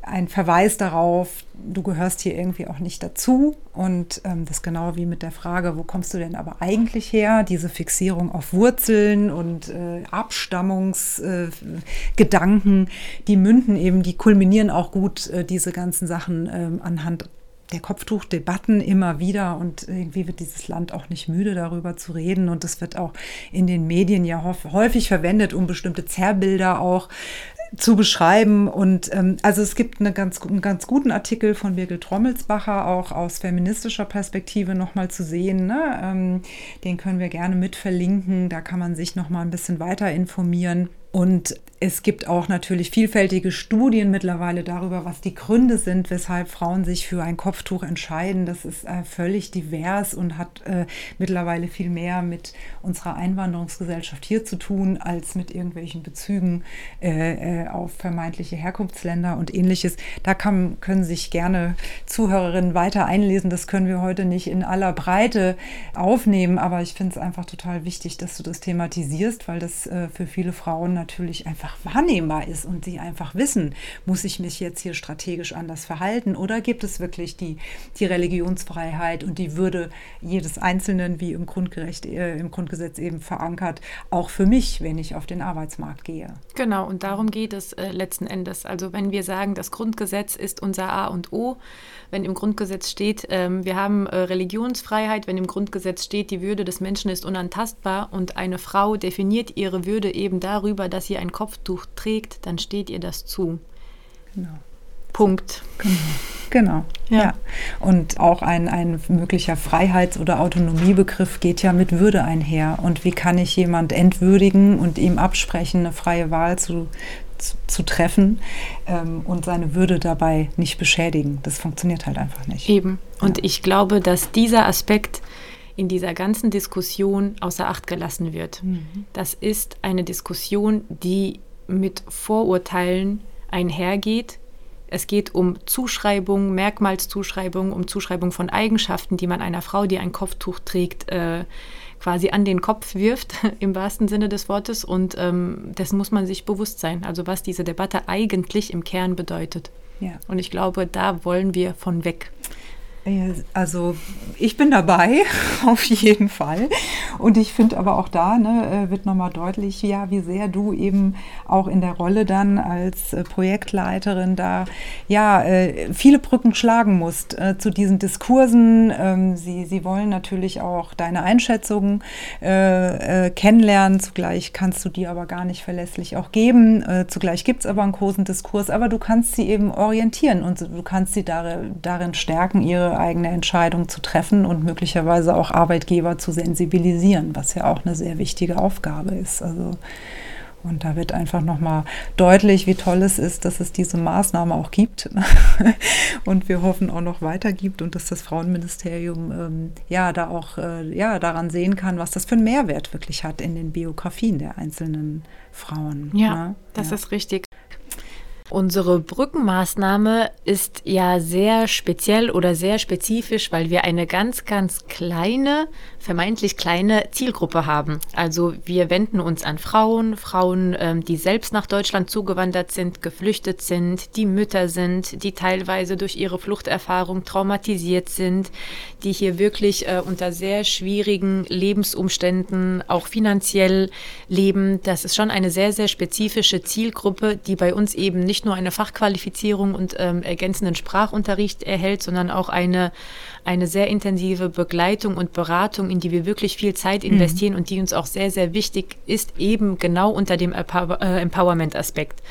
ein Verweis darauf, du gehörst hier irgendwie auch nicht dazu. Und ähm, das genau wie mit der Frage, wo kommst du denn aber eigentlich her? Diese Fixierung auf Wurzeln und äh, Abstammungsgedanken, äh, die münden eben, die kulminieren auch gut äh, diese ganzen Sachen ähm, anhand der Kopftuchdebatten immer wieder und irgendwie wird dieses Land auch nicht müde, darüber zu reden. Und das wird auch in den Medien ja häufig verwendet, um bestimmte Zerrbilder auch zu beschreiben. Und ähm, also es gibt eine ganz, einen ganz guten Artikel von Birgit Trommelsbacher, auch aus feministischer Perspektive nochmal zu sehen. Ne? Ähm, den können wir gerne mit verlinken. Da kann man sich nochmal ein bisschen weiter informieren. Und es gibt auch natürlich vielfältige Studien mittlerweile darüber, was die Gründe sind, weshalb Frauen sich für ein Kopftuch entscheiden. Das ist äh, völlig divers und hat äh, mittlerweile viel mehr mit unserer Einwanderungsgesellschaft hier zu tun, als mit irgendwelchen Bezügen äh, äh auf vermeintliche Herkunftsländer und ähnliches. Da kann, können sich gerne Zuhörerinnen weiter einlesen. Das können wir heute nicht in aller Breite aufnehmen, aber ich finde es einfach total wichtig, dass du das thematisierst, weil das äh, für viele Frauen natürlich einfach wahrnehmbar ist und sie einfach wissen, muss ich mich jetzt hier strategisch anders verhalten oder gibt es wirklich die, die Religionsfreiheit und die Würde jedes Einzelnen, wie im, Grundgerecht, äh, im Grundgesetz eben verankert, auch für mich, wenn ich auf den Arbeitsmarkt gehe. Genau, und darum geht es äh, letzten Endes. Also wenn wir sagen, das Grundgesetz ist unser A und O, wenn im Grundgesetz steht, ähm, wir haben äh, Religionsfreiheit, wenn im Grundgesetz steht, die Würde des Menschen ist unantastbar und eine Frau definiert ihre Würde eben darüber, dass sie ein Kopftuch trägt, dann steht ihr das zu. Genau. Punkt. Genau. Genau. Ja. ja. Und auch ein, ein möglicher Freiheits- oder Autonomiebegriff geht ja mit Würde einher. Und wie kann ich jemand entwürdigen und ihm absprechen, eine freie Wahl zu, zu, zu treffen ähm, und seine Würde dabei nicht beschädigen? Das funktioniert halt einfach nicht. Eben. Und ja. ich glaube, dass dieser Aspekt in dieser ganzen Diskussion außer Acht gelassen wird. Mhm. Das ist eine Diskussion, die mit Vorurteilen einhergeht. Es geht um Zuschreibung, Merkmalszuschreibung, um Zuschreibung von Eigenschaften, die man einer Frau, die ein Kopftuch trägt, äh, quasi an den Kopf wirft, im wahrsten Sinne des Wortes. Und ähm, dessen muss man sich bewusst sein, also was diese Debatte eigentlich im Kern bedeutet. Ja. Und ich glaube, da wollen wir von weg. Also ich bin dabei, auf jeden Fall. Und ich finde aber auch da ne, äh, wird nochmal deutlich, ja, wie sehr du eben auch in der Rolle dann als äh, Projektleiterin da ja äh, viele Brücken schlagen musst zu diesen Diskursen. Ähm, sie, sie wollen natürlich auch deine Einschätzungen kennenlernen. Zugleich kannst du die aber gar nicht verlässlich auch geben. Zugleich gibt es aber einen großen Diskurs, aber du kannst sie eben orientieren und du kannst sie darin stärken, ihre eigene Entscheidung zu treffen und möglicherweise auch Arbeitgeber zu sensibilisieren, was ja auch eine sehr wichtige Aufgabe ist. Also und da wird einfach nochmal deutlich, wie toll es ist, dass es diese Maßnahme auch gibt. und wir hoffen auch noch weiter gibt und dass das Frauenministerium ähm, ja da auch äh, ja, daran sehen kann, was das für einen Mehrwert wirklich hat in den Biografien der einzelnen Frauen. Ja, ne? das ja. ist richtig. Unsere Brückenmaßnahme ist ja sehr speziell oder sehr spezifisch, weil wir eine ganz, ganz kleine, vermeintlich kleine Zielgruppe haben. Also wir wenden uns an Frauen, Frauen, ähm, die selbst nach Deutschland zugewandert sind, geflüchtet sind, die Mütter sind, die teilweise durch ihre Fluchterfahrung traumatisiert sind, die hier wirklich äh, unter sehr schwierigen Lebensumständen auch finanziell leben. Das ist schon eine sehr, sehr spezifische Zielgruppe, die bei uns eben nicht nur eine Fachqualifizierung und ähm, ergänzenden Sprachunterricht erhält, sondern auch eine, eine sehr intensive Begleitung und Beratung, in die wir wirklich viel Zeit mhm. investieren mhm. und die uns auch sehr, sehr wichtig ist, eben genau unter dem äh, Empowerment-Aspekt.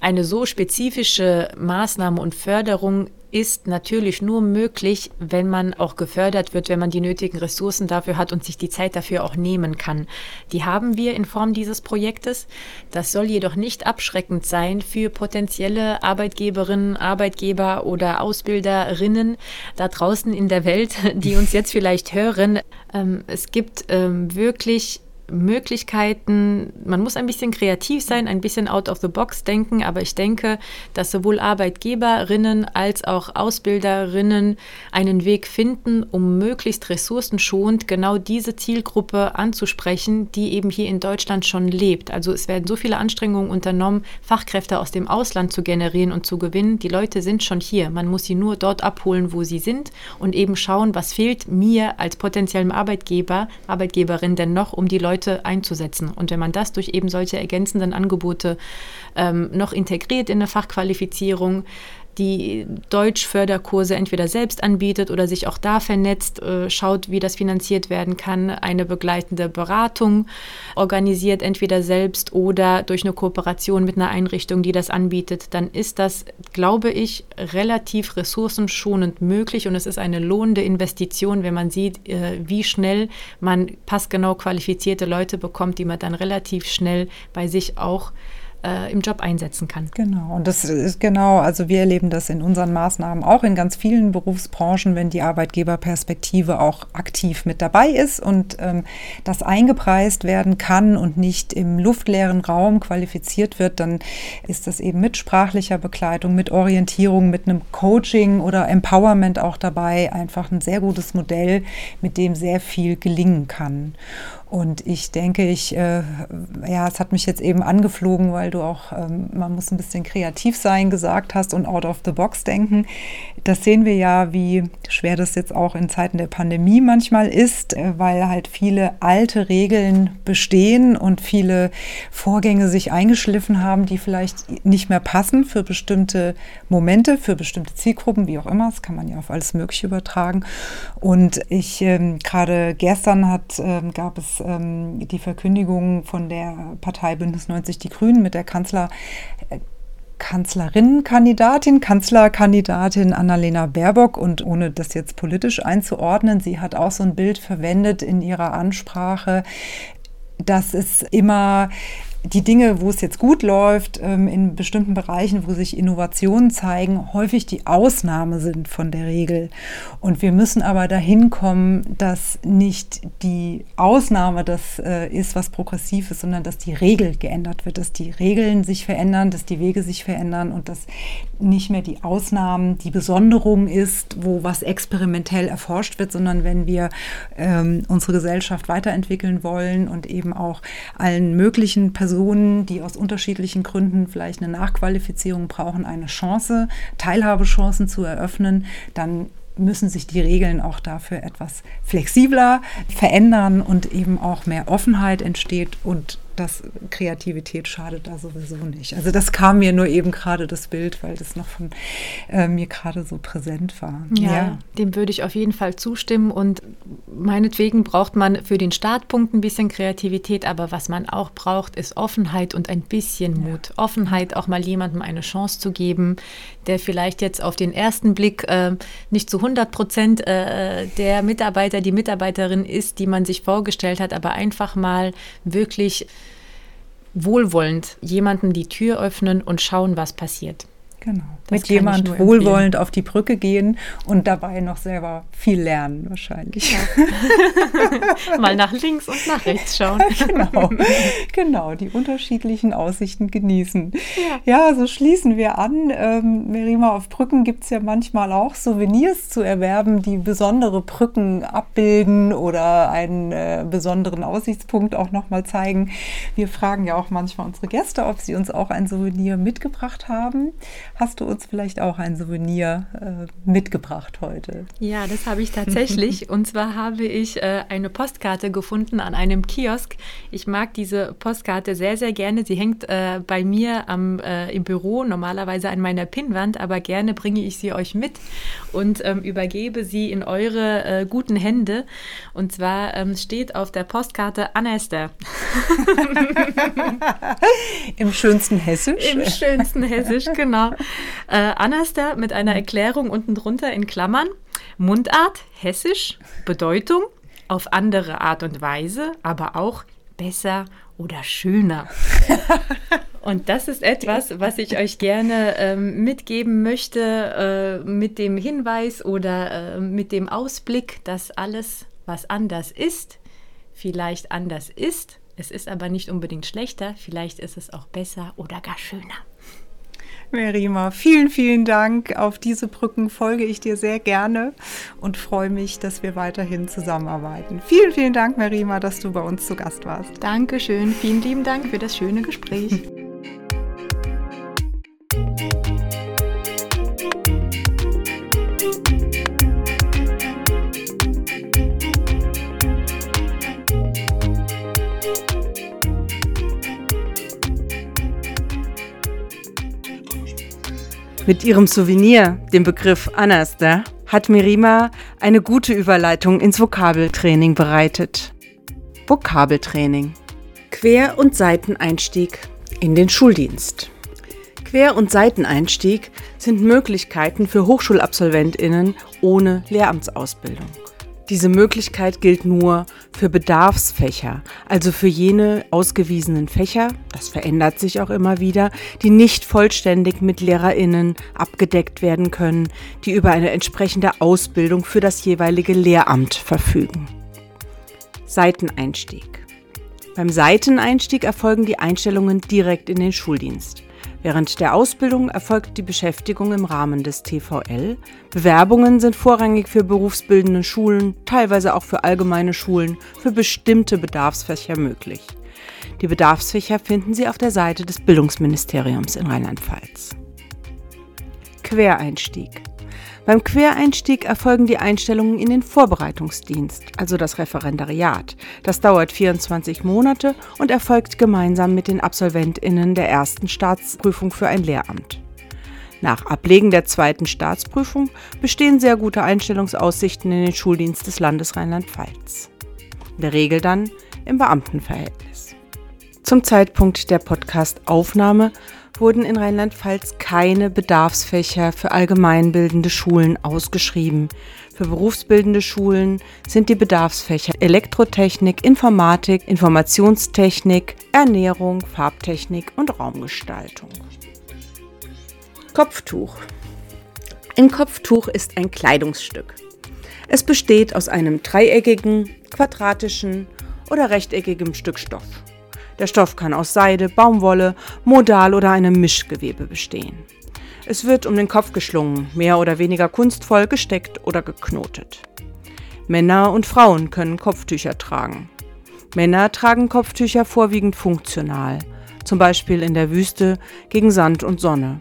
Eine so spezifische Maßnahme und Förderung ist natürlich nur möglich, wenn man auch gefördert wird, wenn man die nötigen Ressourcen dafür hat und sich die Zeit dafür auch nehmen kann. Die haben wir in Form dieses Projektes. Das soll jedoch nicht abschreckend sein für potenzielle Arbeitgeberinnen, Arbeitgeber oder Ausbilderinnen da draußen in der Welt, die uns jetzt vielleicht hören. Ähm, es gibt ähm, wirklich Möglichkeiten. Man muss ein bisschen kreativ sein, ein bisschen out of the box denken, aber ich denke, dass sowohl Arbeitgeberinnen als auch Ausbilderinnen einen Weg finden, um möglichst ressourcenschonend genau diese Zielgruppe anzusprechen, die eben hier in Deutschland schon lebt. Also es werden so viele Anstrengungen unternommen, Fachkräfte aus dem Ausland zu generieren und zu gewinnen. Die Leute sind schon hier. Man muss sie nur dort abholen, wo sie sind und eben schauen, was fehlt mir als potenziellem Arbeitgeber, Arbeitgeberin denn noch, um die Leute Leute einzusetzen. Und wenn man das durch eben solche ergänzenden Angebote ähm, noch integriert in eine Fachqualifizierung, die Deutschförderkurse entweder selbst anbietet oder sich auch da vernetzt, äh, schaut, wie das finanziert werden kann, eine begleitende Beratung organisiert, entweder selbst oder durch eine Kooperation mit einer Einrichtung, die das anbietet, dann ist das, glaube ich, relativ ressourcenschonend möglich und es ist eine lohnende Investition, wenn man sieht, äh, wie schnell man passgenau qualifizierte Leute bekommt, die man dann relativ schnell bei sich auch im Job einsetzen kann. Genau, und das ist genau, also wir erleben das in unseren Maßnahmen auch in ganz vielen Berufsbranchen, wenn die Arbeitgeberperspektive auch aktiv mit dabei ist und ähm, das eingepreist werden kann und nicht im luftleeren Raum qualifiziert wird, dann ist das eben mit sprachlicher Begleitung, mit Orientierung, mit einem Coaching oder Empowerment auch dabei einfach ein sehr gutes Modell, mit dem sehr viel gelingen kann. Und ich denke, ich, äh, ja, es hat mich jetzt eben angeflogen, weil du auch, ähm, man muss ein bisschen kreativ sein, gesagt hast und out of the box denken. Das sehen wir ja, wie schwer das jetzt auch in Zeiten der Pandemie manchmal ist, äh, weil halt viele alte Regeln bestehen und viele Vorgänge sich eingeschliffen haben, die vielleicht nicht mehr passen für bestimmte Momente, für bestimmte Zielgruppen, wie auch immer. Das kann man ja auf alles Mögliche übertragen. Und ich, ähm, gerade gestern hat, ähm, gab es ähm, die Verkündigung von der Partei Bündnis 90 Die Grünen mit der Kanzler. Äh, Kanzlerinnenkandidatin, Kanzlerkandidatin Annalena Baerbock und ohne das jetzt politisch einzuordnen, sie hat auch so ein Bild verwendet in ihrer Ansprache, dass es immer die Dinge, wo es jetzt gut läuft, ähm, in bestimmten Bereichen, wo sich Innovationen zeigen, häufig die Ausnahme sind von der Regel. Und wir müssen aber dahin kommen, dass nicht die Ausnahme das äh, ist, was progressiv ist, sondern dass die Regel geändert wird, dass die Regeln sich verändern, dass die Wege sich verändern und dass nicht mehr die Ausnahmen die Besonderung ist, wo was experimentell erforscht wird, sondern wenn wir ähm, unsere Gesellschaft weiterentwickeln wollen und eben auch allen möglichen Personen Personen, die aus unterschiedlichen Gründen vielleicht eine Nachqualifizierung brauchen, eine Chance, Teilhabechancen zu eröffnen, dann müssen sich die Regeln auch dafür etwas flexibler verändern und eben auch mehr Offenheit entsteht und dass Kreativität schadet da sowieso nicht. Also das kam mir nur eben gerade das Bild, weil das noch von äh, mir gerade so präsent war. Ja, ja, dem würde ich auf jeden Fall zustimmen und meinetwegen braucht man für den Startpunkt ein bisschen Kreativität, aber was man auch braucht, ist Offenheit und ein bisschen Mut. Ja. Offenheit, auch mal jemandem eine Chance zu geben, der vielleicht jetzt auf den ersten Blick äh, nicht zu 100 Prozent äh, der Mitarbeiter, die Mitarbeiterin ist, die man sich vorgestellt hat, aber einfach mal wirklich wohlwollend jemanden die Tür öffnen und schauen, was passiert. Genau. Das Mit jemand wohlwollend auf die Brücke gehen und dabei noch selber viel lernen, wahrscheinlich. Ja. Mal nach links und nach rechts schauen. genau. genau, die unterschiedlichen Aussichten genießen. Ja, ja so schließen wir an. Ähm, Merima, auf Brücken gibt es ja manchmal auch Souvenirs zu erwerben, die besondere Brücken abbilden oder einen äh, besonderen Aussichtspunkt auch nochmal zeigen. Wir fragen ja auch manchmal unsere Gäste, ob sie uns auch ein Souvenir mitgebracht haben. Hast du uns vielleicht auch ein Souvenir äh, mitgebracht heute? Ja, das habe ich tatsächlich. Und zwar habe ich äh, eine Postkarte gefunden an einem Kiosk. Ich mag diese Postkarte sehr, sehr gerne. Sie hängt äh, bei mir am, äh, im Büro, normalerweise an meiner Pinnwand, aber gerne bringe ich sie euch mit und ähm, übergebe sie in eure äh, guten Hände. Und zwar ähm, steht auf der Postkarte Anester. Im schönsten Hessisch. Im schönsten Hessisch, genau. Äh, Anaster mit einer Erklärung unten drunter in Klammern. Mundart, hessisch, Bedeutung, auf andere Art und Weise, aber auch besser oder schöner. und das ist etwas, was ich euch gerne ähm, mitgeben möchte, äh, mit dem Hinweis oder äh, mit dem Ausblick, dass alles, was anders ist, vielleicht anders ist. Es ist aber nicht unbedingt schlechter, vielleicht ist es auch besser oder gar schöner. Merima, vielen, vielen Dank. Auf diese Brücken folge ich dir sehr gerne und freue mich, dass wir weiterhin zusammenarbeiten. Vielen, vielen Dank, Merima, dass du bei uns zu Gast warst. Dankeschön. Vielen lieben Dank für das schöne Gespräch. Mit ihrem Souvenir, dem Begriff Anaster, hat Merima eine gute Überleitung ins Vokabeltraining bereitet. Vokabeltraining. Quer- und Seiteneinstieg in den Schuldienst. Quer- und Seiteneinstieg sind Möglichkeiten für Hochschulabsolventinnen ohne Lehramtsausbildung. Diese Möglichkeit gilt nur für Bedarfsfächer, also für jene ausgewiesenen Fächer, das verändert sich auch immer wieder, die nicht vollständig mit Lehrerinnen abgedeckt werden können, die über eine entsprechende Ausbildung für das jeweilige Lehramt verfügen. Seiteneinstieg. Beim Seiteneinstieg erfolgen die Einstellungen direkt in den Schuldienst. Während der Ausbildung erfolgt die Beschäftigung im Rahmen des TVL. Bewerbungen sind vorrangig für berufsbildende Schulen, teilweise auch für allgemeine Schulen, für bestimmte Bedarfsfächer möglich. Die Bedarfsfächer finden Sie auf der Seite des Bildungsministeriums in Rheinland-Pfalz. Quereinstieg. Beim Quereinstieg erfolgen die Einstellungen in den Vorbereitungsdienst, also das Referendariat. Das dauert 24 Monate und erfolgt gemeinsam mit den Absolventinnen der ersten Staatsprüfung für ein Lehramt. Nach Ablegen der zweiten Staatsprüfung bestehen sehr gute Einstellungsaussichten in den Schuldienst des Landes Rheinland-Pfalz. In der Regel dann im Beamtenverhältnis. Zum Zeitpunkt der Podcast-Aufnahme wurden in Rheinland-Pfalz keine Bedarfsfächer für allgemeinbildende Schulen ausgeschrieben. Für berufsbildende Schulen sind die Bedarfsfächer Elektrotechnik, Informatik, Informationstechnik, Ernährung, Farbtechnik und Raumgestaltung. Kopftuch. Ein Kopftuch ist ein Kleidungsstück. Es besteht aus einem dreieckigen, quadratischen oder rechteckigem Stück Stoff. Der Stoff kann aus Seide, Baumwolle, Modal oder einem Mischgewebe bestehen. Es wird um den Kopf geschlungen, mehr oder weniger kunstvoll gesteckt oder geknotet. Männer und Frauen können Kopftücher tragen. Männer tragen Kopftücher vorwiegend funktional, zum Beispiel in der Wüste gegen Sand und Sonne.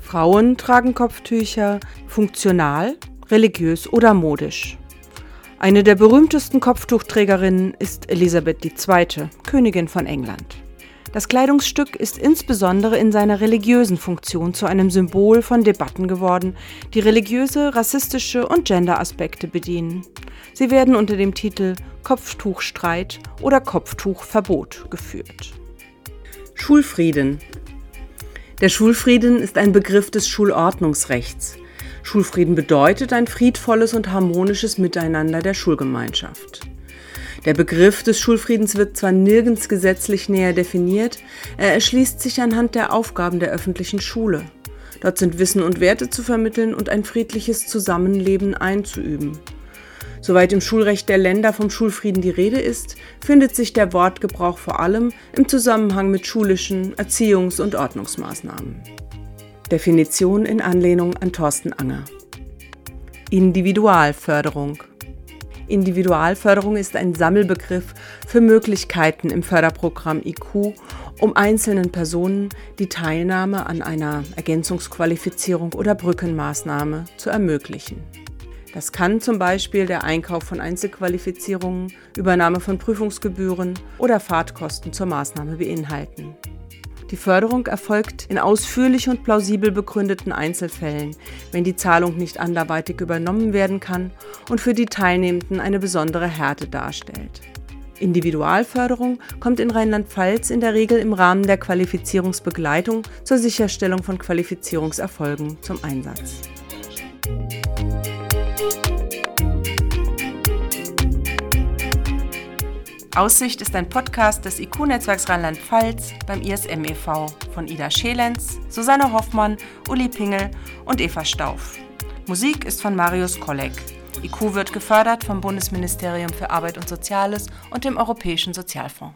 Frauen tragen Kopftücher funktional, religiös oder modisch. Eine der berühmtesten Kopftuchträgerinnen ist Elisabeth II., Königin von England. Das Kleidungsstück ist insbesondere in seiner religiösen Funktion zu einem Symbol von Debatten geworden, die religiöse, rassistische und Gender-Aspekte bedienen. Sie werden unter dem Titel Kopftuchstreit oder Kopftuchverbot geführt. Schulfrieden. Der Schulfrieden ist ein Begriff des Schulordnungsrechts. Schulfrieden bedeutet ein friedvolles und harmonisches Miteinander der Schulgemeinschaft. Der Begriff des Schulfriedens wird zwar nirgends gesetzlich näher definiert, er erschließt sich anhand der Aufgaben der öffentlichen Schule. Dort sind Wissen und Werte zu vermitteln und ein friedliches Zusammenleben einzuüben. Soweit im Schulrecht der Länder vom Schulfrieden die Rede ist, findet sich der Wortgebrauch vor allem im Zusammenhang mit schulischen Erziehungs- und Ordnungsmaßnahmen. Definition in Anlehnung an Thorsten Anger. Individualförderung. Individualförderung ist ein Sammelbegriff für Möglichkeiten im Förderprogramm IQ, um einzelnen Personen die Teilnahme an einer Ergänzungsqualifizierung oder Brückenmaßnahme zu ermöglichen. Das kann zum Beispiel der Einkauf von Einzelqualifizierungen, Übernahme von Prüfungsgebühren oder Fahrtkosten zur Maßnahme beinhalten. Die Förderung erfolgt in ausführlich und plausibel begründeten Einzelfällen, wenn die Zahlung nicht anderweitig übernommen werden kann und für die Teilnehmenden eine besondere Härte darstellt. Individualförderung kommt in Rheinland-Pfalz in der Regel im Rahmen der Qualifizierungsbegleitung zur Sicherstellung von Qualifizierungserfolgen zum Einsatz. Aussicht ist ein Podcast des IQ-Netzwerks Rheinland-Pfalz beim ISM e.V. von Ida Schelenz, Susanne Hoffmann, Uli Pingel und Eva Stauf. Musik ist von Marius Kolleg. IQ wird gefördert vom Bundesministerium für Arbeit und Soziales und dem Europäischen Sozialfonds.